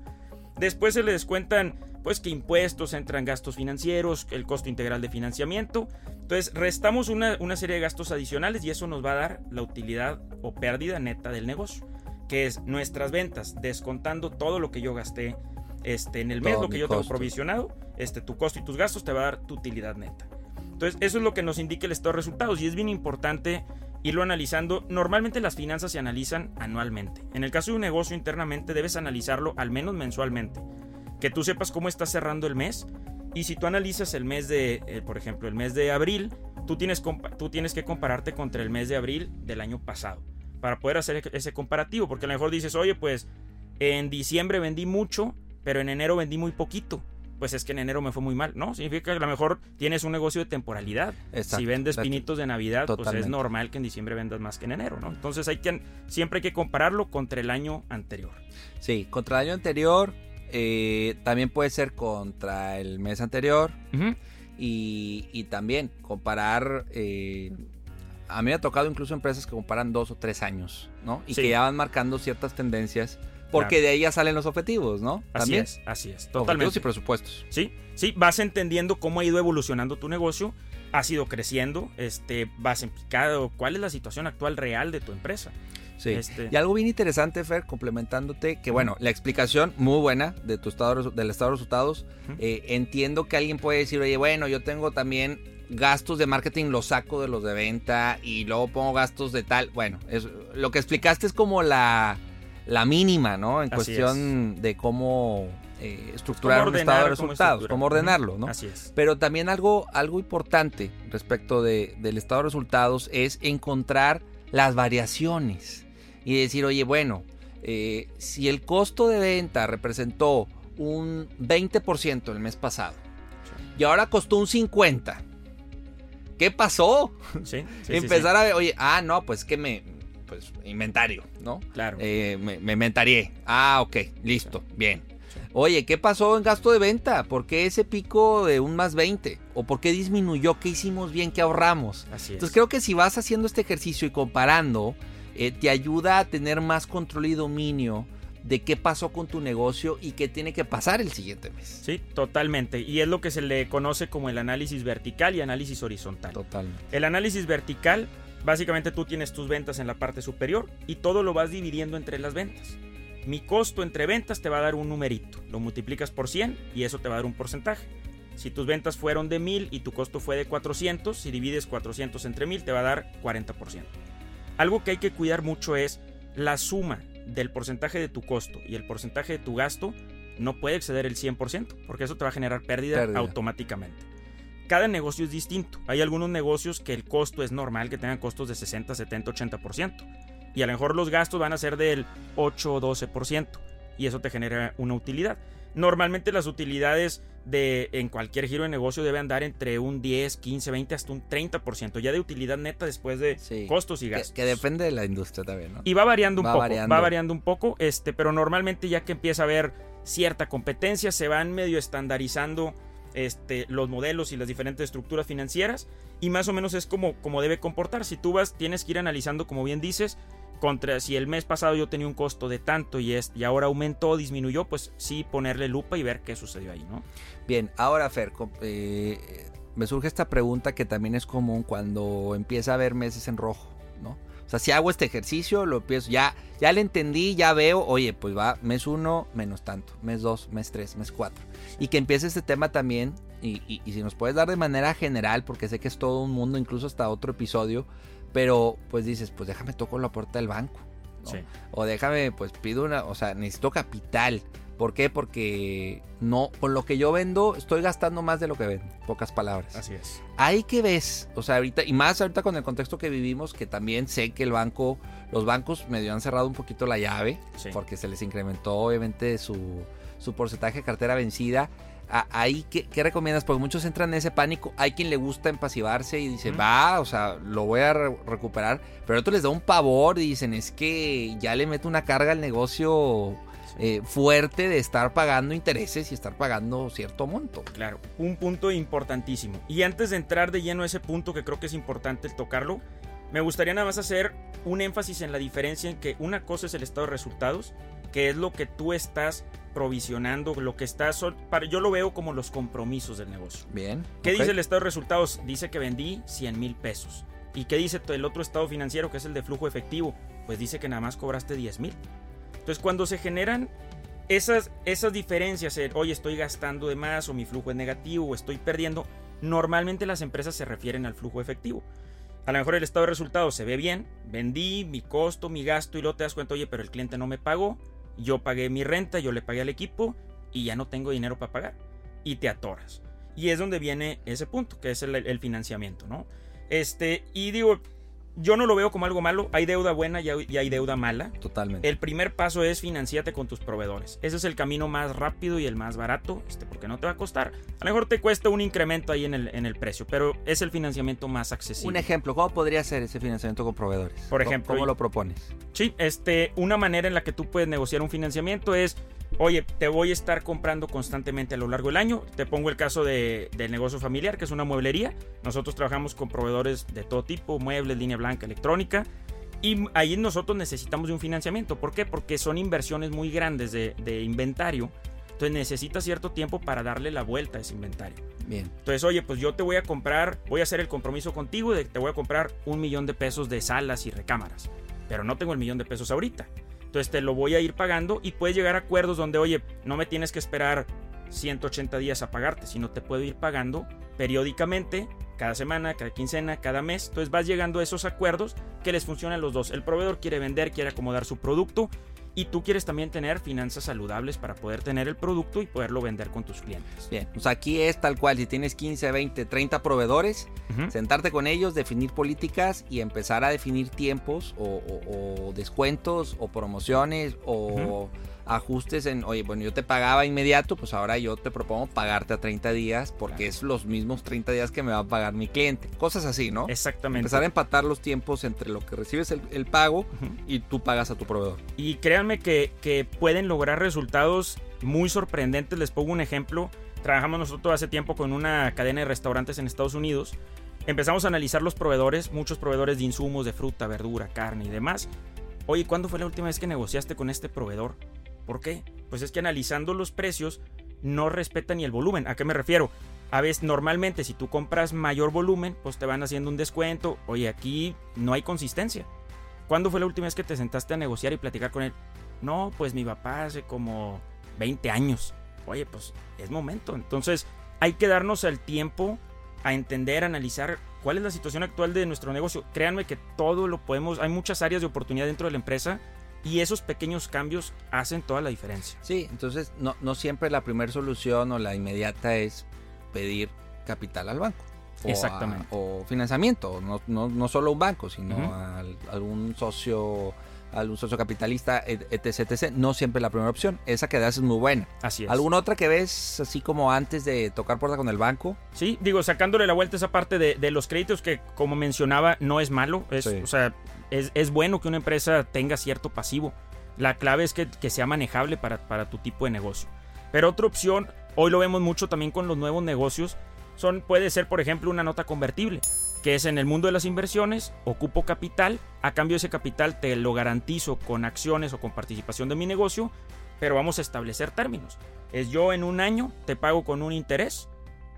Después se le descuentan, pues, que impuestos, entran gastos financieros, el costo integral de financiamiento. Entonces, restamos una, una serie de gastos adicionales y eso nos va a dar la utilidad o pérdida neta del negocio, que es nuestras ventas, descontando todo lo que yo gasté este, en el mes, Todo lo que yo tengo provisionado, este, tu costo y tus gastos te va a dar tu utilidad neta. Entonces, eso es lo que nos indica el estado de resultados y es bien importante irlo analizando. Normalmente las finanzas se analizan anualmente. En el caso de un negocio internamente debes analizarlo al menos mensualmente. Que tú sepas cómo estás cerrando el mes. Y si tú analizas el mes de, eh, por ejemplo, el mes de abril, tú tienes, tú tienes que compararte contra el mes de abril del año pasado. Para poder hacer ese comparativo. Porque a lo mejor dices, oye, pues en diciembre vendí mucho, pero en enero vendí muy poquito. Pues es que en enero me fue muy mal, ¿no? Significa que a lo mejor tienes un negocio de temporalidad. Exacto. Si vendes pinitos de Navidad, pues Totalmente. es normal que en diciembre vendas más que en enero, ¿no? Entonces hay que siempre hay que compararlo contra el año anterior. Sí, contra el año anterior, eh, también puede ser contra el mes anterior y, y también comparar... eh, a mí me ha tocado incluso empresas que comparan dos o tres años, ¿no? Y Sí. que ya van marcando ciertas tendencias porque Claro. de ahí ya salen los objetivos, ¿no? Así También. es, así es, Objetivos totalmente. y presupuestos. Sí, sí, vas entendiendo cómo ha ido evolucionando tu negocio, has ido creciendo, este, vas en picado, cuál es la situación actual real de tu empresa. Sí. Este- Y algo bien interesante, Fer, complementándote, que bueno, la explicación muy buena de tu estado del estado de resultados. Eh, entiendo que alguien puede decir, oye, bueno, yo tengo también gastos de marketing, los saco de los de venta y luego pongo gastos de tal. Bueno, es, lo que explicaste es como la, la mínima, ¿no? En Así cuestión de cómo eh, estructurar Cómo un estado de cómo resultados, cómo ordenarlo, ¿no? Así es. Pero también algo, algo importante respecto de- del estado de resultados es encontrar las variaciones y decir, oye, bueno, eh, si el costo de venta representó un 20% el mes pasado y ahora costó un 50%, ¿qué pasó? Sí, sí, sí, Empezar a ver, oye, ah, no, pues que me, pues inventario, ¿no? Claro. Eh, me, me inventarié. Ah, ok, listo, bien. Oye, ¿qué pasó en gasto de venta? ¿Por qué ese pico de un más 20? ¿O por qué disminuyó? ¿Qué hicimos bien? ¿Qué ahorramos? así es. Entonces creo que si vas haciendo este ejercicio y comparando, eh, te ayuda a tener más control y dominio de qué pasó con tu negocio y qué tiene que pasar el siguiente mes. Sí, totalmente. Y es lo que se le conoce como el análisis vertical y análisis horizontal. Totalmente. El análisis vertical, básicamente tú tienes tus ventas en la parte superior y todo lo vas dividiendo entre las ventas. Mi costo entre ventas te va a dar un numerito. Lo multiplicas por 100 y eso te va a dar un porcentaje. Si tus ventas fueron de 1000 y tu costo fue de 400, si divides 400 entre 1000 te va a dar 40%. Algo que hay que cuidar mucho es la suma del porcentaje de tu costo y el porcentaje de tu gasto no puede exceder el 100%, porque eso te va a generar pérdida, Pérdida. automáticamente. Cada negocio es distinto. Hay algunos negocios que el costo es normal, que tengan costos de 60, 70, 80%. Y a lo mejor los gastos van a ser del 8 o 12%. Y eso te genera una utilidad. Normalmente las utilidades de, en cualquier giro de negocio deben andar entre un 10, 15, 20 hasta un 30%. Ya de utilidad neta después de Sí. costos y Que, gastos. que depende de la industria también, ¿no? Y va variando un Va poco, variando. va variando un poco, este, pero normalmente ya que empieza a haber cierta competencia, se van medio estandarizando este, los modelos y las diferentes estructuras financieras y más o menos es como, como debe comportar. Si tú vas, tienes que ir analizando, como bien dices, contra si el mes pasado yo tenía un costo de tanto y, es, y ahora aumentó, disminuyó, pues sí ponerle lupa y ver qué sucedió ahí, ¿no? Bien, ahora Fer, eh, me surge esta pregunta que también es común cuando empieza a haber meses en rojo, ¿no? O sea, si hago este ejercicio, lo empiezo, ya, ya le entendí, ya veo, oye, pues va mes uno, menos tanto, mes dos, mes tres, mes cuatro. Y que empiece este tema también, y, y, si nos puedes dar de manera general, porque sé que es todo un mundo, incluso hasta otro episodio, pero pues dices, pues déjame toco la puerta del banco. O déjame, pues pido una, o sea, necesito capital. ¿Por qué? Porque no, con lo que yo vendo, estoy gastando más de lo que vendo. Pocas palabras. Así es. Ahí que ves, o sea, ahorita, y más ahorita con el contexto que vivimos, que también sé que el banco, los bancos medio han cerrado un poquito la llave, porque se les incrementó obviamente su, su porcentaje de cartera vencida ahí, ¿qué, recomiendas? Porque muchos entran en ese pánico. Hay quien le gusta empasivarse y dice, va, o sea, lo voy a recuperar. Pero a otros les da un pavor y dicen, es que ya le meto una carga al negocio eh, fuerte de estar pagando intereses y estar pagando cierto monto. Claro, un punto importantísimo. Y antes de entrar de lleno a ese punto que creo que es importante tocarlo, me gustaría nada más hacer un énfasis en la diferencia en que una cosa es el estado de resultados, que es lo que tú estás provisionando, lo que está... Para, yo lo veo como los compromisos del negocio. Bien. ¿Qué dice el estado de resultados? Dice que vendí 100 mil pesos. ¿Y qué dice el otro estado financiero, que es el de flujo efectivo? Pues dice que nada más cobraste 10 mil. Entonces, cuando se generan esas, esas diferencias, oye, estoy gastando de más, o mi flujo es negativo, o estoy perdiendo, normalmente las empresas se refieren al flujo efectivo. A lo mejor el estado de resultados se ve bien, vendí mi costo, mi gasto, y luego te das cuenta, oye, pero el cliente no me pagó, yo pagué mi renta, yo le pagué al equipo y ya no tengo dinero para pagar. Y te atoras. Y es donde viene ese punto, que es el, financiamiento, ¿no? Este, y digo, yo no lo veo como algo malo. Hay deuda buena y hay, deuda mala. Totalmente. El primer paso es financiarte con tus proveedores. Ese es el camino más rápido y el más barato, este, porque no te va a costar. A lo mejor te cuesta un incremento ahí en el, en el precio, pero es el financiamiento más accesible. Un ejemplo, ¿cómo podría ser ese financiamiento con proveedores? Por ejemplo, ¿cómo, lo propones? Sí, este, una manera en la que tú puedes negociar un financiamiento es oye, te voy a estar comprando constantemente a lo largo del año. Te pongo el caso de, del negocio familiar, que es una mueblería. Nosotros trabajamos con proveedores de todo tipo, muebles, línea blanca, electrónica. Y ahí nosotros necesitamos de un financiamiento. ¿Por qué? Porque son inversiones muy grandes de, de inventario. Entonces necesitas cierto tiempo para darle la vuelta a ese inventario. Bien. Entonces, oye, pues yo te voy a comprar, voy a hacer el compromiso contigo de que te voy a comprar un millón de pesos de salas y recámaras. Pero no tengo el millón de pesos ahorita. Entonces te lo voy a ir pagando y puedes llegar a acuerdos donde, oye, no me tienes que esperar 180 días a pagarte, sino te puedo ir pagando periódicamente, cada semana, cada quincena, cada mes. Entonces vas llegando a esos acuerdos que les funcionan a los dos. El proveedor quiere vender, quiere acomodar su producto y tú quieres también tener finanzas saludables para poder tener el producto y poderlo vender con tus clientes. Bien, pues aquí es tal cual, si tienes 15, 20, 30 proveedores, sentarte con ellos, definir políticas y empezar a definir tiempos o, descuentos o promociones o ajustes en, oye, bueno, yo te pagaba inmediato, pues ahora yo te propongo pagarte a 30 días porque es los mismos 30 días que me va a pagar mi cliente. Cosas así, ¿no? Exactamente. Empezar a empatar los tiempos entre lo que recibes el, pago y tú pagas a tu proveedor. Y créanme que, que pueden lograr resultados muy sorprendentes. Les pongo un ejemplo. Trabajamos nosotros hace tiempo con una cadena de restaurantes en Estados Unidos. Empezamos a analizar los proveedores, muchos proveedores de insumos de fruta, verdura, carne y demás. Oye, ¿cuándo fue la última vez que negociaste con este proveedor? ¿Por qué? Pues es que analizando los precios no respetan ni el volumen. ¿A qué me refiero? A veces, normalmente, si tú compras mayor volumen, pues te van haciendo un descuento. Oye, aquí no hay consistencia. ¿Cuándo fue la última vez que te sentaste a negociar y platicar con él? No, pues mi papá hace como 20 años. Oye, pues es momento. Entonces, hay que darnos el tiempo a entender, analizar cuál es la situación actual de nuestro negocio. Créanme que todo lo podemos, hay muchas áreas de oportunidad dentro de la empresa y esos pequeños cambios hacen toda la diferencia. Sí, entonces no, no siempre la primera solución o la inmediata es pedir capital al banco. O Exactamente. o financiamiento, no, no, no, solo un banco, sino algún socio algún socio capitalista, etc, etc. No siempre la primera opción. Esa que das es muy buena. Así es. ¿Alguna otra que ves así como antes de tocar puerta con el banco? Sí, digo, sacándole la vuelta esa parte de, los créditos que, como mencionaba, no es malo. Es, O sea, es, bueno que una empresa tenga cierto pasivo. La clave es que, sea manejable para, para, tu tipo de negocio. Pero otra opción, hoy lo vemos mucho también con los nuevos negocios, son, puede ser, por ejemplo, una nota convertible, que es en el mundo de las inversiones, ocupo capital, a cambio ese capital te lo garantizo con acciones o con participación de mi negocio, pero vamos a establecer términos. Es yo en un año te pago con un interés,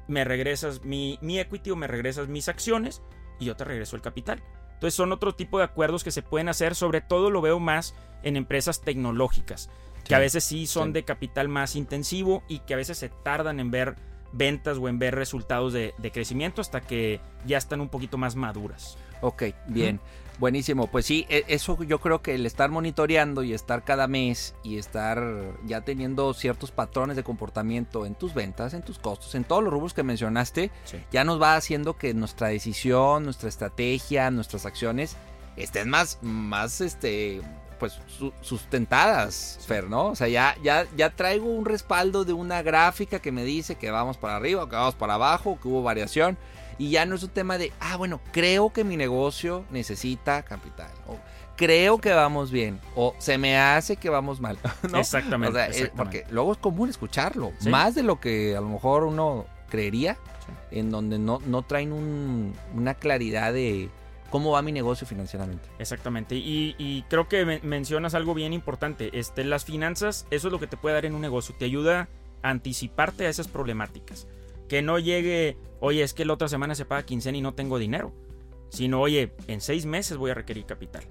me regresas mi, mi equity o me regresas mis acciones y yo te regreso el capital. Entonces son otro tipo de acuerdos que se pueden hacer, sobre todo lo veo más en empresas tecnológicas, que a veces sí son de capital más intensivo y que a veces se tardan en ver ventas o en ver resultados de, crecimiento hasta que ya están un poquito más maduras. Ok, bien. Buenísimo, pues sí, e, eso yo creo que el estar monitoreando y estar cada mes y estar ya teniendo ciertos patrones de comportamiento en tus ventas, en tus costos, en todos los rubros que mencionaste, ya nos va haciendo que nuestra decisión, nuestra estrategia, nuestras acciones estén más, más, este, pues sustentadas, Fer, ¿no? O sea, ya, ya, ya traigo un respaldo de una gráfica que me dice que vamos para arriba, que vamos para abajo, que hubo variación. Y ya no es un tema de, ah, bueno, creo que mi negocio necesita capital. O creo que vamos bien. O se me hace que vamos mal. Exactamente, porque luego es común escucharlo. Más de lo que a lo mejor uno creería. En donde no, no traen una claridad de cómo va mi negocio financieramente. Exactamente. Y, creo que mencionas algo bien importante. Este, las finanzas, eso es lo que te puede dar en un negocio. Te ayuda a anticiparte a esas problemáticas. Que no llegue, oye, es que la otra semana se paga quincena y no tengo dinero. Sino, oye, en seis meses voy a requerir capital.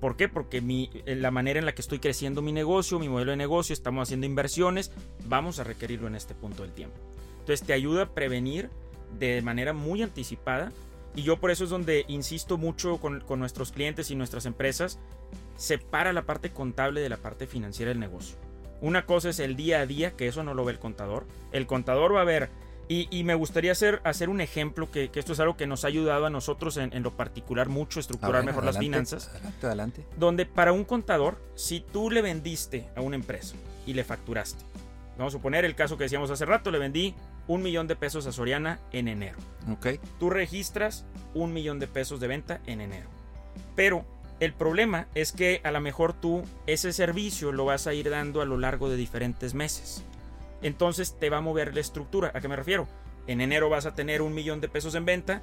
¿Por qué? Porque mi, la manera en la que estoy creciendo mi negocio, mi modelo de negocio, estamos haciendo inversiones, vamos a requerirlo en este punto del tiempo. Entonces te ayuda a prevenir de manera muy anticipada y yo por eso es donde insisto mucho con, nuestros clientes y nuestras empresas, separa la parte contable de la parte financiera del negocio. Una cosa es el día a día, que eso no lo ve el contador. El contador va a ver, y, me gustaría hacer, hacer un ejemplo, que, esto es algo que nos ha ayudado a nosotros en, lo particular mucho, estructurar mejor las finanzas. Adelante, adelante. Donde para un contador, si tú le vendiste a una empresa y le facturaste, vamos a suponer el caso que decíamos hace rato, le vendí un millón de pesos a Soriana en enero. Ok. Tú registras un millón de pesos de venta en enero. Pero el problema es que a lo mejor tú ese servicio lo vas a ir dando a lo largo de diferentes meses. Entonces te va a mover la estructura. ¿A qué me refiero? En enero vas a tener un millón de pesos en venta,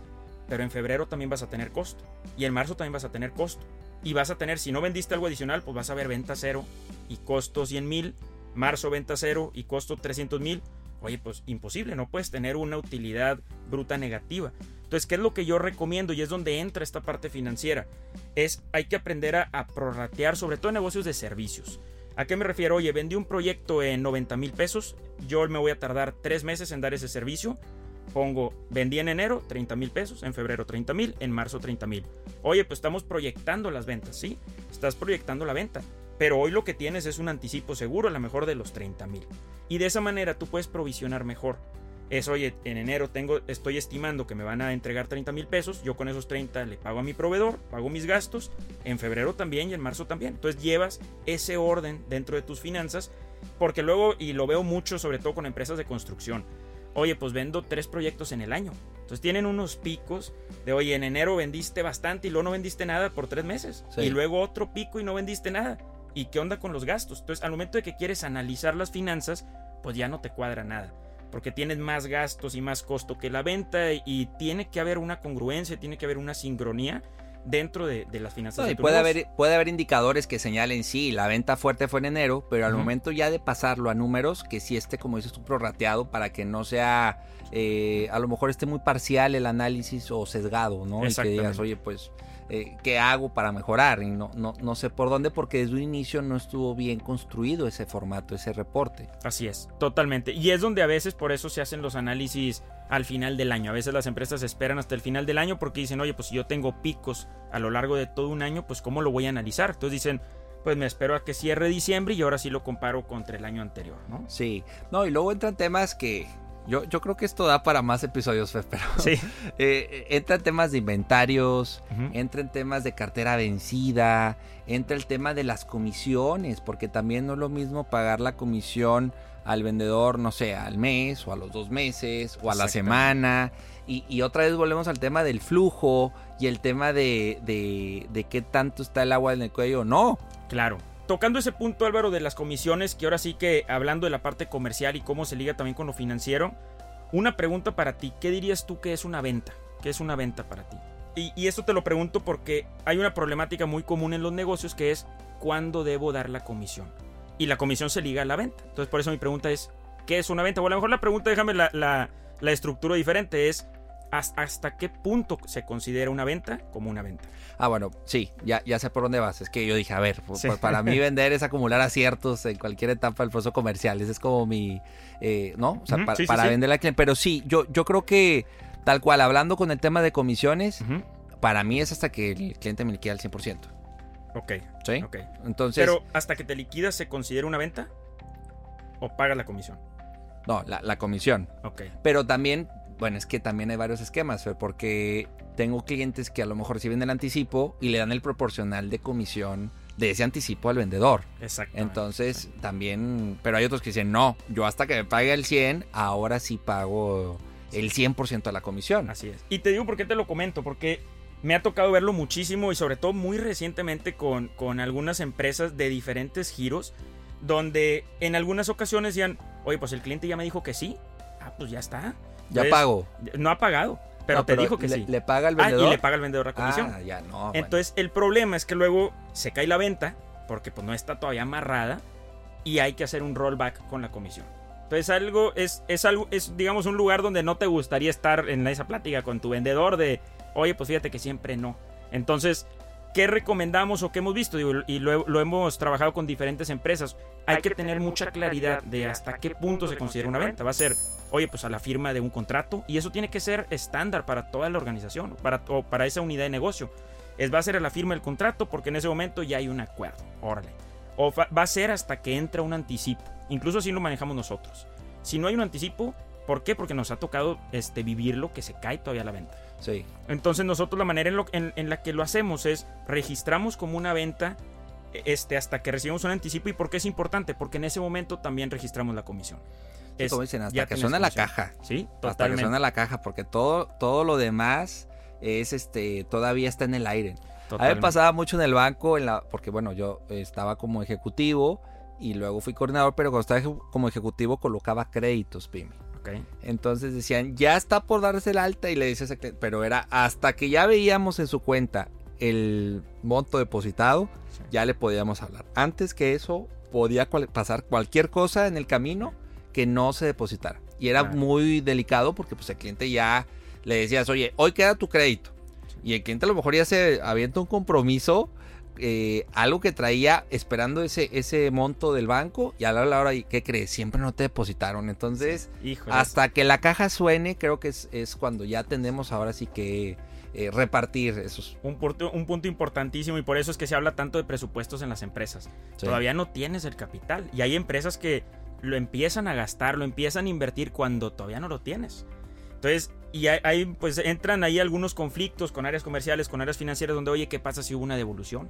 pero en febrero también vas a tener costo. Y en marzo también vas a tener costo. Y vas a tener, si no vendiste algo adicional, pues vas a ver venta cero y costo 100 mil, marzo venta cero y costo 300 mil Oye, pues imposible, no puedes tener una utilidad bruta negativa. Entonces, ¿qué es lo que yo recomiendo? Y es donde entra esta parte financiera. Es, hay que aprender a, prorratear, sobre todo en negocios de servicios. ¿A qué me refiero? Oye, vendí un proyecto en 90 mil pesos, yo me voy a tardar tres meses en dar ese servicio. Pongo, vendí en enero 30 mil pesos, en febrero 30 mil, en marzo 30 mil. Oye, pues estamos proyectando las ventas, ¿sí? Estás proyectando la venta. Pero hoy lo que tienes es un anticipo seguro, a lo mejor de los 30 mil. Y de esa manera tú puedes provisionar mejor. Es, oye, en enero tengo, estoy estimando que me van a entregar 30 mil pesos, yo con esos 30 le pago a mi proveedor, pago mis gastos, en febrero también y en marzo también. Entonces llevas ese orden dentro de tus finanzas, porque luego, y lo veo mucho sobre todo con empresas de construcción, oye, pues vendo tres proyectos en el año. Entonces tienen unos picos de, oye, en enero vendiste bastante y luego no vendiste nada por tres meses. Y luego otro pico y no vendiste nada. ¿Y qué onda con los gastos? Entonces, al momento de que quieres analizar las finanzas, pues ya no te cuadra nada. Porque tienes más gastos y más costo que la venta y tiene que haber una congruencia, tiene que haber una sincronía dentro de, las finanzas. y puede haber, puede haber indicadores que señalen, sí, la venta fuerte fue en enero, pero al momento ya de pasarlo a números, que sí esté, como dices tú, prorrateado para que no sea, eh, a lo mejor esté muy parcial el análisis o sesgado, ¿no? Y que digas, oye, pues eh, qué hago para mejorar y no, no, no sé por dónde porque desde un inicio no estuvo bien construido ese formato, ese reporte. Así es, totalmente. Y es donde a veces por eso se hacen los análisis al final del año. A veces las empresas esperan hasta el final del año porque dicen, oye, pues si yo tengo picos a lo largo de todo un año, pues ¿cómo lo voy a analizar? Entonces dicen, pues me espero a que cierre diciembre y ahora sí lo comparo contra el año anterior, ¿no? Sí, no, y luego entran temas que yo, yo creo que esto da para más episodios, Fer, pero sí. eh, entra en temas de inventarios, entra en temas de cartera vencida, entra el tema de las comisiones, porque también no es lo mismo pagar la comisión al vendedor, no sé, al mes o a los dos meses o a la semana. Y, y, otra vez volvemos al tema del flujo y el tema de, de, de qué tanto está el agua en el cuello. No. Claro tocando ese punto, Álvaro, de las comisiones, que ahora sí que hablando de la parte comercial y cómo se liga también con lo financiero, una pregunta para ti. ¿Qué dirías tú que es una venta? ¿Qué es una venta para ti? Y, esto te lo pregunto porque hay una problemática muy común en los negocios que es cuándo debo dar la comisión. Y la comisión se liga a la venta. Entonces, por eso mi pregunta es, ¿qué es una venta? O a lo mejor la pregunta, déjame la, la, la estructura diferente, es hasta qué punto se considera una venta como una venta. Ah, bueno, sí, ya, ya sé por dónde vas. Es que yo dije, a ver, pues, pues, para mí vender es acumular aciertos en cualquier etapa del proceso comercial. Ese es como mi, eh, ¿no? O sea, para vender la cliente. Pero sí, yo, yo creo que tal cual, hablando con el tema de comisiones, para mí es hasta que el cliente me liquida al 100%. Ok. ¿Sí? Ok. Entonces... Pero hasta que te liquidas, ¿se considera una venta? ¿O pagas la comisión? No, la, la comisión. Ok. Pero también bueno, es que también hay varios esquemas, porque tengo clientes que a lo mejor reciben el anticipo y le dan el proporcional de comisión de ese anticipo al vendedor. Exacto. Entonces, también, pero hay otros que dicen, no, yo hasta que me pague el 100, ahora sí pago el 100% de la comisión. Así es. Y te digo por qué te lo comento, porque me ha tocado verlo muchísimo y sobre todo muy recientemente con, con algunas empresas de diferentes giros, donde en algunas ocasiones decían, oye, pues el cliente ya me dijo que sí, ah, pues ya está. Ya pago. No ha pagado. Pero te dijo que le, sí. Le paga el vendedor. Ah, y le paga el vendedor la comisión. Ah, ya no. Entonces, el problema es que luego se cae la venta, porque pues no está todavía amarrada, y hay que hacer un rollback con la comisión. Entonces, algo es, es algo, es, digamos, un lugar donde no te gustaría estar en esa plática con tu vendedor de, oye, pues fíjate que siempre no. Entonces, ¿qué recomendamos o qué hemos visto? y lo, lo, hemos trabajado con diferentes empresas. Hay, que, tener mucha claridad de hasta qué punto se considera una venta. Va a ser oye, pues a la firma de un contrato. Y eso tiene que ser estándar para toda la organización, para, o para esa unidad de negocio. Es va a ser a la firma del contrato porque en ese momento ya hay un acuerdo. Órale. O va a ser hasta que entra un anticipo. Incluso así lo manejamos nosotros. Si no hay un anticipo, ¿por qué? Porque nos ha tocado este, vivirlo que se cae todavía la venta. Sí. Entonces nosotros la manera en, en, la que lo hacemos es registramos como una venta este, hasta que recibimos un anticipo. ¿Y por qué es importante? Porque en ese momento también registramos la comisión como dicen, hasta que suena la caja. Sí, totalmente. Hasta que suena la caja, porque todo, todo lo demás es este, todavía está en el aire. A mí me pasaba mucho en el banco, en la, porque bueno, yo estaba como ejecutivo y luego fui coordinador, pero cuando estaba como ejecutivo colocaba créditos, PYME. Okay. Entonces decían, ya está por darse el alta y le dices, pero era hasta que ya veíamos en su cuenta el monto depositado, ya le podíamos hablar. Antes que eso, podía pasar cualquier cosa en el camino que no se depositara. Y era muy delicado porque pues el cliente ya le decías, oye, hoy queda tu crédito. Y el cliente a lo mejor ya se avienta un compromiso, eh, algo que traía esperando ese, ese monto del banco y a la hora, ¿qué crees? Siempre no te depositaron. Entonces, hasta que la caja suene, creo que es, es cuando ya tenemos ahora sí que... Eh, repartir esos. Un punto, un punto importantísimo y por eso es que se habla tanto de presupuestos en las empresas. Todavía no tienes el capital y hay empresas que lo empiezan a gastar, lo empiezan a invertir cuando todavía no lo tienes. Entonces, y ahí pues entran ahí algunos conflictos con áreas comerciales, con áreas financieras, donde, oye, ¿qué pasa si hubo una devolución?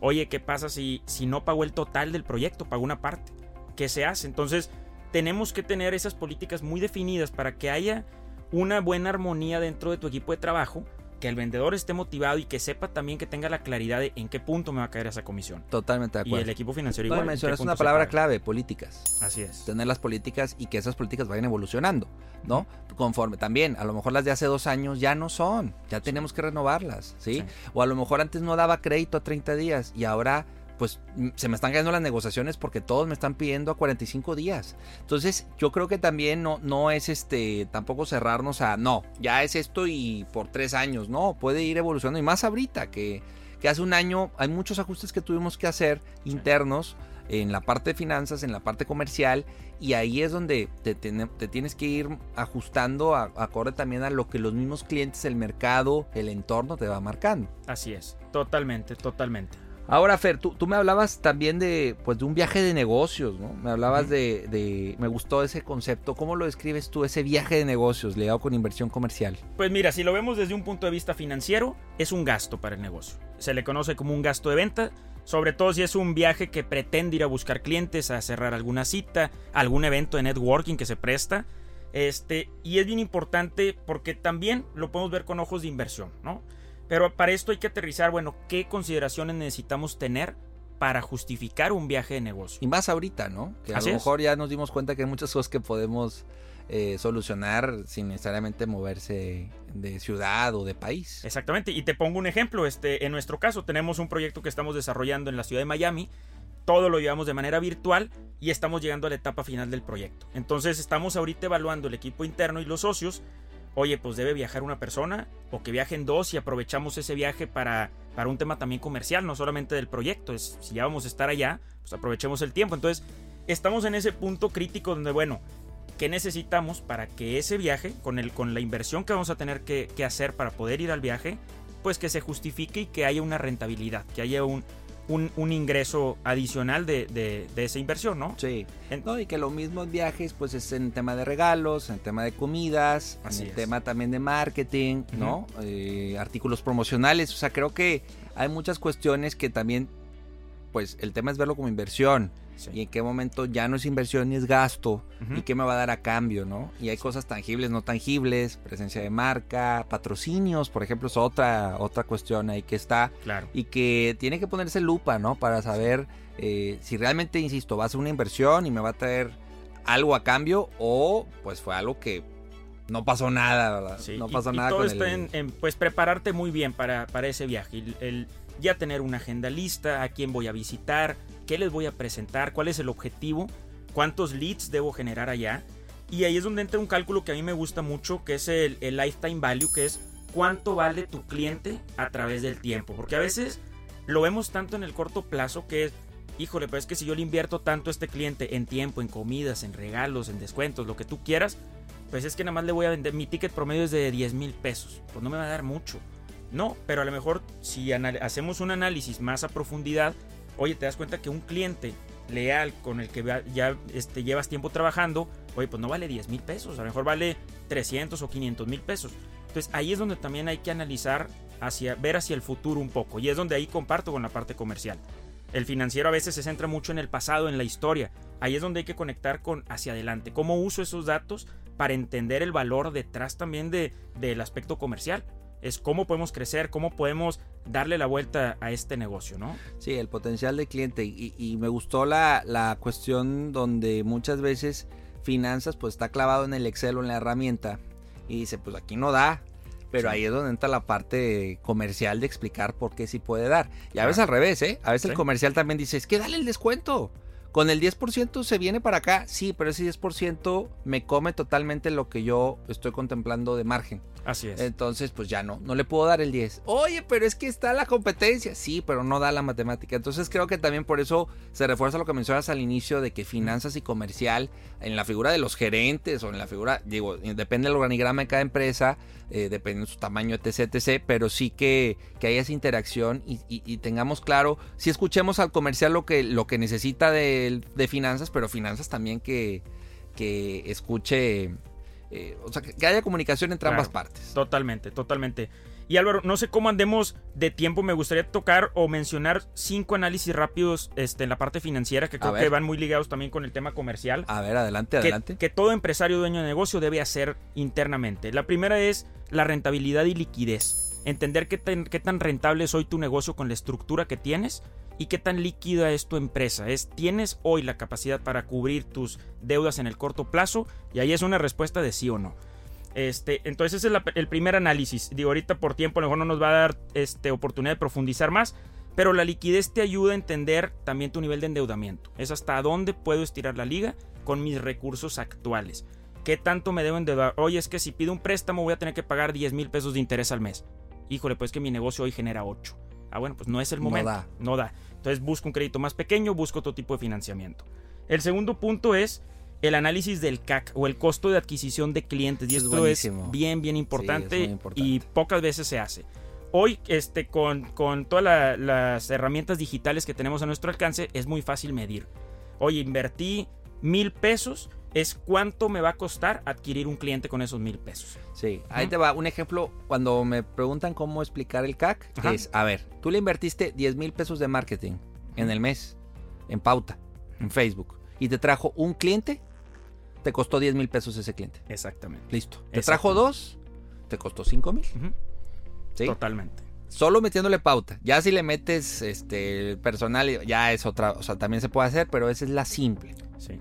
Oye, ¿qué pasa si, si no pagó el total del proyecto, pagó una parte? ¿Qué se hace? Entonces, tenemos que tener esas políticas muy definidas para que haya una buena armonía dentro de tu equipo de trabajo que el vendedor esté motivado y que sepa también que tenga la claridad de en qué punto me va a caer esa comisión. Totalmente de acuerdo. Y el equipo financiero igual. es una palabra clave, políticas. Así es. Tener las políticas y que esas políticas vayan evolucionando, ¿no? Conforme también, a lo mejor las de hace dos años ya no son, ya tenemos que renovarlas, ¿sí? O a lo mejor antes no daba crédito a 30 días y ahora pues se me están cayendo las negociaciones porque todos me están pidiendo a 45 días. Entonces, yo creo que también no, no es este, tampoco cerrarnos a, no, ya es esto y por tres años, no, puede ir evolucionando. Y más ahorita, que, que hace un año hay muchos ajustes que tuvimos que hacer internos en la parte de finanzas, en la parte comercial, y ahí es donde te, tienes que ir ajustando a, acorde también a lo que los mismos clientes, el mercado, el entorno te va marcando. Así es, totalmente, totalmente. Ahora, Fer, tú, me hablabas también de, pues, de un viaje de negocios, ¿no? Me hablabas de, de, Me gustó ese concepto. ¿Cómo lo describes tú, ese viaje de negocios ligado con inversión comercial? Pues mira, si lo vemos desde un punto de vista financiero, es un gasto para el negocio. Se le conoce como un gasto de venta, sobre todo si es un viaje que pretende ir a buscar clientes, a cerrar alguna cita, algún evento de networking que se presta. Este, y es bien importante porque también lo podemos ver con ojos de inversión, ¿no? Pero para esto hay que aterrizar, bueno, qué consideraciones necesitamos tener para justificar un viaje de negocio. Y más ahorita, ¿no? Que a lo mejor ya nos dimos cuenta que hay muchas cosas que podemos eh, solucionar sin necesariamente moverse de ciudad o de país. Exactamente, y te pongo un ejemplo, este, en nuestro caso tenemos un proyecto que estamos desarrollando en la ciudad de Miami, todo lo llevamos de manera virtual y estamos llegando a la etapa final del proyecto. Entonces estamos ahorita evaluando el equipo interno y los socios oye, pues debe viajar una persona o que viajen dos y aprovechamos ese viaje para, para un tema también comercial, no solamente del proyecto. Si ya vamos a estar allá, pues aprovechemos el tiempo. Entonces, estamos en ese punto crítico donde, bueno, ¿qué necesitamos para que ese viaje, con, el, con la inversión que vamos a tener que, que hacer para poder ir al viaje, pues que se justifique y que haya una rentabilidad, que haya un, un, ingreso adicional de, de, esa inversión, ¿no? Sí. y que los mismos viajes, pues es en tema de regalos, en tema de comidas, en el tema también de marketing, ¿no? Eh, artículos promocionales. O sea, creo que hay muchas cuestiones que también, pues el tema es verlo como inversión y en qué momento ya no es inversión ni es gasto y qué me va a dar a cambio, ¿no? Y hay cosas tangibles, no tangibles, presencia de marca, patrocinios, por ejemplo, es otra, otra cuestión ahí que está claro. y que tiene que ponerse lupa, ¿no? Para saber eh, si realmente, insisto, va a ser una inversión y me va a traer algo a cambio o pues fue algo que no pasó nada, ¿verdad? no pasó nada. todo está en, pues prepararte muy bien para, para ese viaje. el ya tener una agenda lista, a quién voy a visitar, qué les voy a presentar, cuál es el objetivo, cuántos leads debo generar allá. Y ahí es donde entra un cálculo que a mí me gusta mucho, que es el, lifetime value, que es cuánto vale tu cliente a través del tiempo. Porque a veces lo vemos tanto en el corto plazo que es, híjole, pero es que si yo le invierto tanto a este cliente en tiempo, en comidas, en regalos, en descuentos, lo que tú quieras, pues es que nada más le voy a vender, mi ticket promedio es de 10 mil pesos. Pues no me va a dar mucho. No, pero a lo mejor si hacemos un análisis más a profundidad, oye, te das cuenta que un cliente leal con el que ya este, llevas tiempo trabajando, oye, pues no vale 10 mil pesos, a lo mejor vale 300 o 500 mil pesos. Entonces ahí es donde también hay que analizar, hacia, ver hacia el futuro un poco, y es donde ahí comparto con la parte comercial. El financiero a veces se centra mucho en el pasado, en la historia. Ahí es donde hay que conectar con hacia adelante. ¿Cómo uso esos datos para entender el valor detrás también de, del aspecto comercial? Es cómo podemos crecer, cómo podemos darle la vuelta a este negocio, ¿no? Sí, el potencial de cliente. Y, me gustó la, la, cuestión donde muchas veces finanzas pues está clavado en el Excel o en la herramienta y dice pues aquí no da. Pero ahí es donde entra la parte comercial de explicar por qué sí puede dar. Y a veces al revés, ¿eh? A veces el comercial también dice, es que dale el descuento. Con el 10% se viene para acá, sí, pero ese 10% me come totalmente lo que yo estoy contemplando de margen. Así es. Entonces, pues ya no, no le puedo dar el 10. Oye, pero es que está la competencia. Sí, pero no da la matemática. Entonces creo que también por eso se refuerza lo que mencionas al inicio de que finanzas y comercial, en la figura de los gerentes o en la figura, digo, depende del organigrama de cada empresa, eh, depende de su tamaño, etc, etc, pero sí que, que haya esa interacción y, tengamos claro, si escuchemos al comercial lo que, lo que necesita de, de finanzas, pero finanzas también que, que escuche, eh, o sea, que haya comunicación entre ambas partes. Totalmente, totalmente. Y Álvaro, no sé cómo andemos de tiempo, me gustaría tocar o mencionar cinco análisis rápidos este, en la parte financiera que creo que van muy ligados también con el tema comercial. A ver, adelante, adelante. Que, todo empresario dueño de negocio debe hacer internamente. La primera es la rentabilidad y liquidez. Entender qué qué tan rentable es hoy tu negocio con la estructura que tienes y qué tan líquida es tu empresa. Es, ¿Tienes hoy la capacidad para cubrir tus deudas en el corto plazo? Y ahí es una respuesta de sí o no. Este, entonces ese es el primer análisis. Digo, ahorita por tiempo a lo mejor no nos va a dar este, oportunidad de profundizar más, pero la liquidez te ayuda a entender también tu nivel de endeudamiento. Es hasta dónde puedo estirar la liga con mis recursos actuales. ¿Qué tanto me debo endeudar? Oye, es que si pido un préstamo voy a tener que pagar 10 mil pesos de interés al mes. Híjole, pues que mi negocio hoy genera 8. Ah, bueno, pues no es el momento. No da. No da. Entonces busco un crédito más pequeño, busco otro tipo de financiamiento. El segundo punto es el análisis del CAC o el costo de adquisición de clientes. Y esto es, bien, bien importante, y pocas veces se hace. Hoy, este, con, con todas las herramientas digitales que tenemos a nuestro alcance, es muy fácil medir. Oye, invertí mil pesos, es cuánto me va a costar adquirir un cliente con esos mil pesos. Sí, ahí te va un ejemplo. Cuando me preguntan cómo explicar el CAC, es, a ver, tú le invertiste 10 mil pesos de marketing en el mes, en pauta, en Facebook, y te trajo un cliente, te costó 10 mil pesos ese cliente. Exactamente. Listo. Te trajo dos, te costó 5 mil. ¿Sí? Totalmente. Solo metiéndole pauta. Ya si le metes este personal, ya es otra, o sea, también se puede hacer, pero esa es la simple. Sí.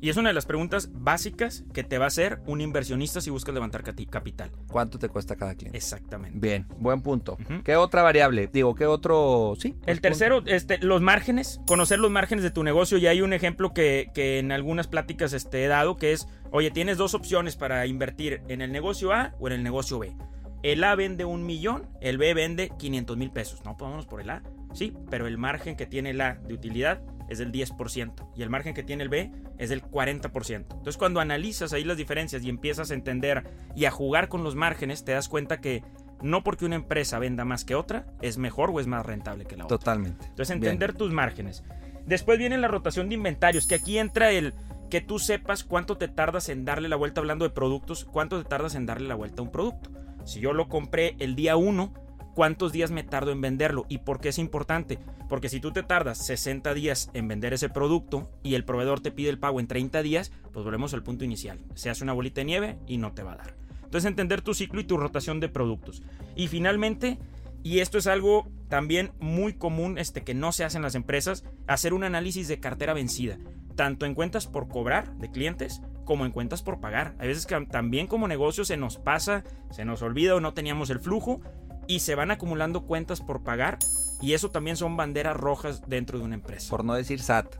Y es una de las preguntas básicas que te va a hacer un inversionista si buscas levantar capital. ¿Cuánto te cuesta cada cliente? Exactamente. Bien, buen punto. ¿Qué otra variable? Digo, ¿qué otro? Sí. El tercero, este, los márgenes, conocer los márgenes de tu negocio. Y hay un ejemplo que, que en algunas pláticas este, he dado, que es, oye, tienes dos opciones para invertir en el negocio A o en el negocio B. El A vende un millón, el B vende 500 mil pesos. No, pues por el A. Sí, pero el margen que tiene el A de utilidad es del 10% y el margen que tiene el B es del 40%. Entonces cuando analizas ahí las diferencias y empiezas a entender y a jugar con los márgenes, te das cuenta que no porque una empresa venda más que otra es mejor o es más rentable que la otra. Totalmente. Entonces entender tus márgenes. Después viene la rotación de inventarios, que aquí entra el que tú sepas cuánto te tardas en darle la vuelta hablando de productos, cuánto te tardas en darle la vuelta a un producto. Si yo lo compré el día 1, cuántos días me tardo en venderlo y por qué es importante. Porque si tú te tardas 60 días en vender ese producto y el proveedor te pide el pago en 30 días, pues volvemos al punto inicial. Se hace una bolita de nieve y no te va a dar. Entonces entender tu ciclo y tu rotación de productos. Y finalmente, y esto es algo también muy común este, que no se hace en las empresas, hacer un análisis de cartera vencida, tanto en cuentas por cobrar de clientes como en cuentas por pagar. Hay veces que también como negocio se nos pasa, se nos olvida o no teníamos el flujo y se van acumulando cuentas por pagar y eso también son banderas rojas dentro de una empresa. Por no decir SAT.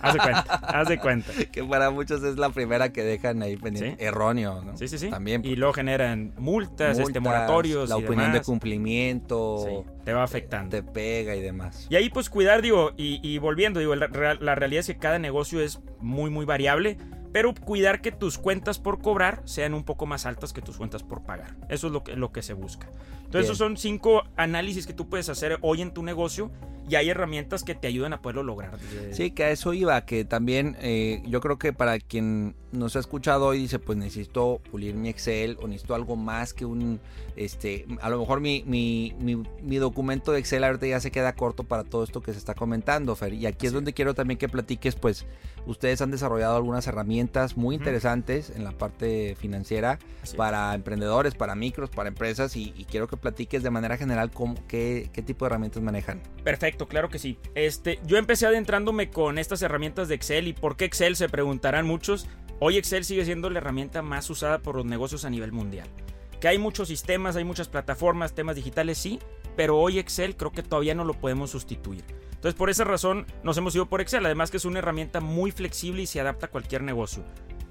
Haz de cuenta, haz de cuenta. que para muchos es la primera que dejan ahí pendiente. Erróneo, ¿no? Sí, sí, sí. También. Y luego generan multas, este, moratorios. La opinión de cumplimiento. Sí, te va afectando. Te pega y demás. Y ahí pues cuidar, digo, y, y volviendo, digo, la, la realidad es que cada negocio es muy, muy variable pero cuidar que tus cuentas por cobrar sean un poco más altas que tus cuentas por pagar. Eso es lo que, lo que se busca. Entonces, esos son cinco análisis que tú puedes hacer hoy en tu negocio y hay herramientas que te ayudan a poderlo lograr. Sí, que a eso iba, que también eh, yo creo que para quien nos ha escuchado hoy dice, pues necesito pulir mi Excel o necesito algo más que un, este, a lo mejor mi, mi, mi, documento de Excel ahorita ya se queda corto para todo esto que se está comentando, Fer. Y aquí es donde quiero también que platiques, pues ustedes han desarrollado algunas herramientas muy interesantes en la parte financiera para emprendedores, para micros, para empresas y, quiero que platiques de manera general cómo, qué, qué tipo de herramientas manejan. Perfecto, claro que sí. Este, yo empecé adentrándome con estas herramientas de Excel y por qué Excel se preguntarán muchos. Hoy Excel sigue siendo la herramienta más usada por los negocios a nivel mundial. Que hay muchos sistemas, hay muchas plataformas, temas digitales, sí, pero hoy Excel creo que todavía no lo podemos sustituir. Entonces por esa razón nos hemos ido por Excel, además que es una herramienta muy flexible y se adapta a cualquier negocio.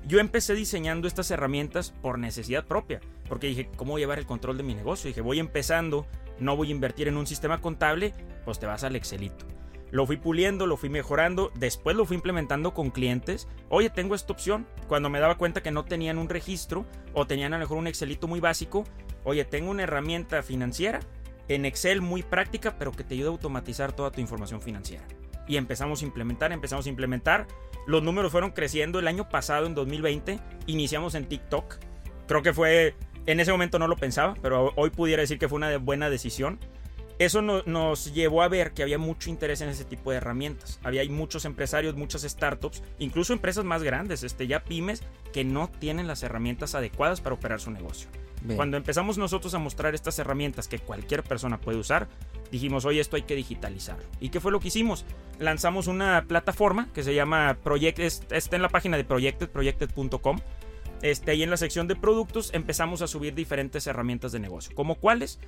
Yo empecé diseñando estas herramientas por necesidad propia, porque dije, ¿cómo llevar el control de mi negocio? Dije, voy empezando, no voy a invertir en un sistema contable, pues te vas al Excelito. Lo fui puliendo, lo fui mejorando, después lo fui implementando con clientes. Oye, tengo esta opción. Cuando me daba cuenta que no tenían un registro o tenían a lo mejor un Excelito muy básico, oye, tengo una herramienta financiera en Excel muy práctica, pero que te ayuda a automatizar toda tu información financiera. Y empezamos a implementar, empezamos a implementar. Los números fueron creciendo. El año pasado, en 2020, iniciamos en TikTok. Creo que fue, en ese momento no lo pensaba, pero hoy pudiera decir que fue una buena decisión eso nos llevó a ver que había mucho interés en ese tipo de herramientas. Había muchos empresarios, muchas startups, incluso empresas más grandes, este, ya pymes, que no tienen las herramientas adecuadas para operar su negocio. Cuando empezamos nosotros a mostrar estas herramientas que cualquier persona puede usar, dijimos, oye, esto hay que digitalizarlo. ¿Y qué fue lo que hicimos? Lanzamos una plataforma que se llama Project, está en la página de Projected, projected.com. Este, y en la sección de productos empezamos a subir diferentes herramientas de negocio. ¿Como cuáles?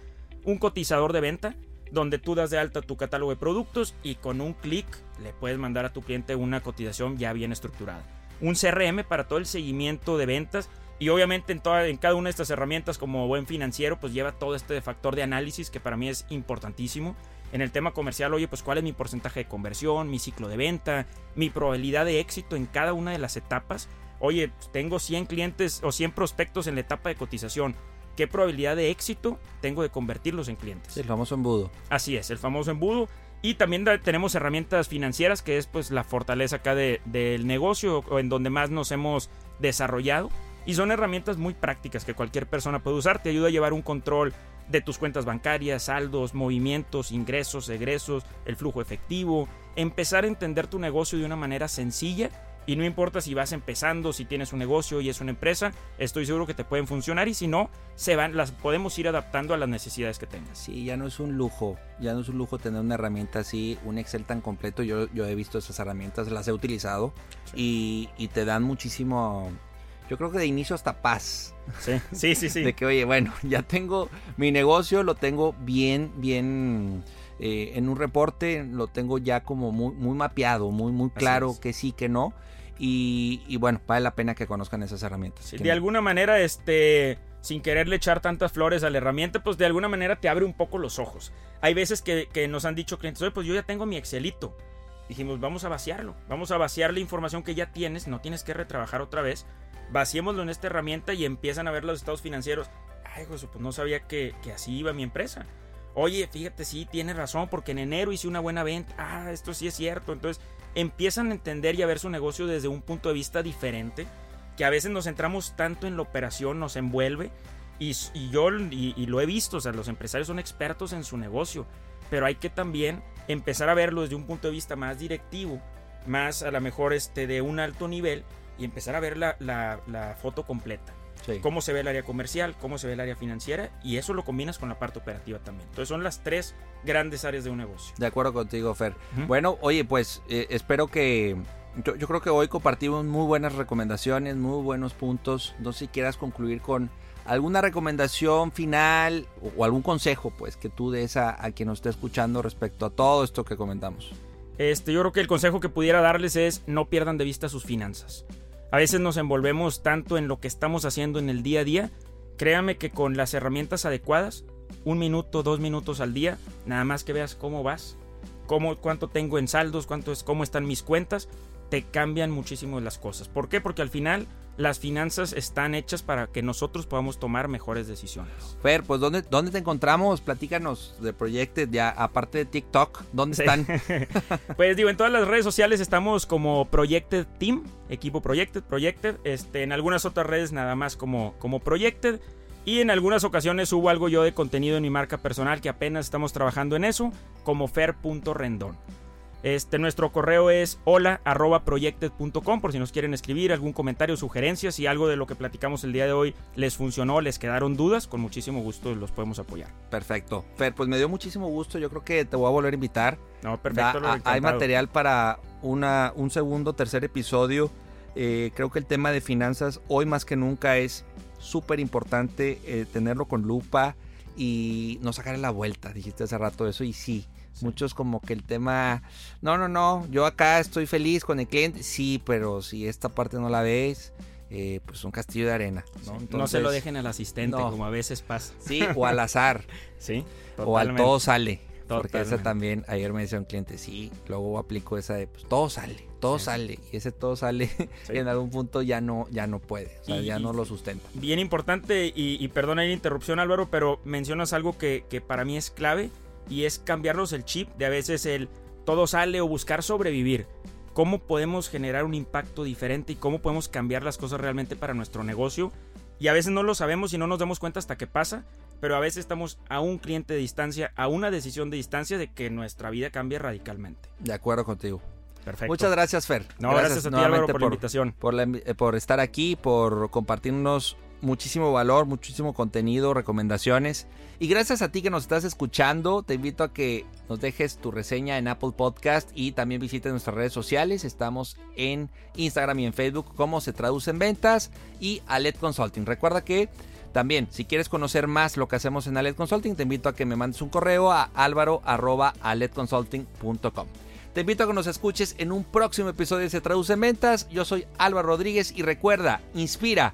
un cotizador de venta donde tú das de alta tu catálogo de productos y con un clic le puedes mandar a tu cliente una cotización ya bien estructurada. Un CRM para todo el seguimiento de ventas y obviamente en, toda, en cada una de estas herramientas como buen financiero pues lleva todo este factor de análisis que para mí es importantísimo. En el tema comercial, oye, pues cuál es mi porcentaje de conversión, mi ciclo de venta, mi probabilidad de éxito en cada una de las etapas. Oye, tengo 100 clientes o 100 prospectos en la etapa de cotización qué probabilidad de éxito tengo de convertirlos en clientes. El famoso embudo. Así es, el famoso embudo. Y también tenemos herramientas financieras, que es pues la fortaleza acá del negocio o en donde más nos hemos desarrollado. Y son herramientas muy prácticas que cualquier persona puede usar. Te ayuda a llevar un control de tus cuentas bancarias, saldos, movimientos, ingresos, egresos, el flujo efectivo. Empezar a entender tu negocio de una manera sencilla Y no importa si vas empezando, si tienes un negocio y es una empresa, estoy seguro que te pueden funcionar y si no, se van, las podemos ir adaptando a las necesidades que tengas. Sí, ya no es un lujo, ya no es un lujo tener una herramienta así, un Excel tan completo. Yo, yo he visto esas herramientas, las he utilizado y, y te dan muchísimo, yo creo que de inicio hasta paz. Sí, sí, sí, sí. de que, oye, bueno, ya tengo mi negocio, lo tengo bien, bien eh, en un reporte, lo tengo ya como muy, muy mapeado, muy, muy claro que sí, que no. Y, bueno, vale la pena que conozcan esas herramientas. de alguna manera, este, sin quererle echar tantas flores a la herramienta, pues de alguna manera te abre un poco los ojos. Hay veces que, que nos han dicho clientes, oye, pues yo ya tengo mi Excelito. Dijimos, vamos a vaciarlo, vamos a vaciar la información que ya tienes, no tienes que retrabajar otra vez. Vaciémoslo en esta herramienta y empiezan a ver los estados financieros. Ay, pues no sabía que, que así iba mi empresa. Oye, fíjate, sí, tienes razón, porque en enero hice una buena venta. Ah, esto sí es cierto. Entonces, empiezan a entender y a ver su negocio desde un punto de vista diferente, que a veces nos centramos tanto en la operación, nos envuelve, y, yo y, lo he visto, o sea, los empresarios son expertos en su negocio, pero hay que también empezar a verlo desde un punto de vista más directivo, más a lo mejor este, de un alto nivel, y empezar a ver la, la foto completa. Cómo se ve el área comercial, cómo se ve el área financiera y eso lo combinas con la parte operativa también. Entonces son las tres grandes áreas de un negocio. De acuerdo contigo, Fer. Bueno, oye, pues eh, espero que... Yo, creo que hoy compartimos muy buenas recomendaciones, muy buenos puntos. No sé si quieras concluir con alguna recomendación final o, algún consejo pues que tú des a, a, quien nos esté escuchando respecto a todo esto que comentamos. Este, yo creo que el consejo que pudiera darles es no pierdan de vista sus finanzas. A veces nos envolvemos tanto en lo que estamos haciendo en el día a día. Créame que con las herramientas adecuadas, un minuto, dos minutos al día, nada más que veas cómo vas, cómo, cuánto tengo en saldos, cuánto es, cómo están mis cuentas, te cambian muchísimo las cosas. ¿Por qué? Porque al final las finanzas están hechas para que nosotros podamos tomar mejores decisiones. Fer, pues ¿dónde, dónde te encontramos? Platícanos de Projected, ya aparte de TikTok, ¿dónde están? pues digo, en todas las redes sociales estamos como Projected Team, equipo Projected, Projected, este, en algunas otras redes nada más como, como Projected. Y en algunas ocasiones hubo algo yo de contenido en mi marca personal que apenas estamos trabajando en eso, como fer.rendón. Este, nuestro correo es hola por si nos quieren escribir algún comentario, sugerencias, si algo de lo que platicamos el día de hoy les funcionó, les quedaron dudas, con muchísimo gusto los podemos apoyar. Perfecto. Fer, pues me dio muchísimo gusto, yo creo que te voy a volver a invitar. No, perfecto. hay material para una, un segundo, tercer episodio. Eh, creo que el tema de finanzas hoy más que nunca es súper importante eh, tenerlo con lupa y no sacarle la vuelta. Dijiste hace rato eso y sí Muchos como que el tema, no, no, no, yo acá estoy feliz con el cliente, sí, pero si esta parte no la ves, eh, pues un castillo de arena. ¿no? no se lo dejen al asistente, como a veces pasa. Sí, o al azar. sí, O al todo sale. Porque ese también, ayer me decía un cliente, sí, luego aplico esa de, pues todo sale, todo sale. Y ese todo sale y en algún punto ya no, ya no puede, o sea, ya no lo sustenta. Bien importante, y, y perdona la interrupción Álvaro, pero mencionas algo que, que para mí es clave y es cambiarnos el chip de a veces el todo sale o buscar sobrevivir. ¿Cómo podemos generar un impacto diferente y cómo podemos cambiar las cosas realmente para nuestro negocio? Y a veces no lo sabemos y no nos damos cuenta hasta que pasa, pero a veces estamos a un cliente de distancia, a una decisión de distancia de que nuestra vida cambie radicalmente. De acuerdo contigo. Perfecto. Muchas gracias, Fer. No, gracias, a ti, Álvaro, por, la invitación. Por, eh, por estar aquí, por compartirnos muchísimo valor, muchísimo contenido, recomendaciones. Y gracias a ti que nos estás escuchando, te invito a que nos dejes tu reseña en Apple Podcast y también visites nuestras redes sociales. Estamos en Instagram y en Facebook como se traduce en ventas y Alet Consulting. Recuerda que también, si quieres conocer más lo que hacemos en Alet Consulting, te invito a que me mandes un correo a álvaro.aletconsulting.com. Te invito a que nos escuches en un próximo episodio de Se Traduce en Ventas. Yo soy Álvaro Rodríguez y recuerda, inspira,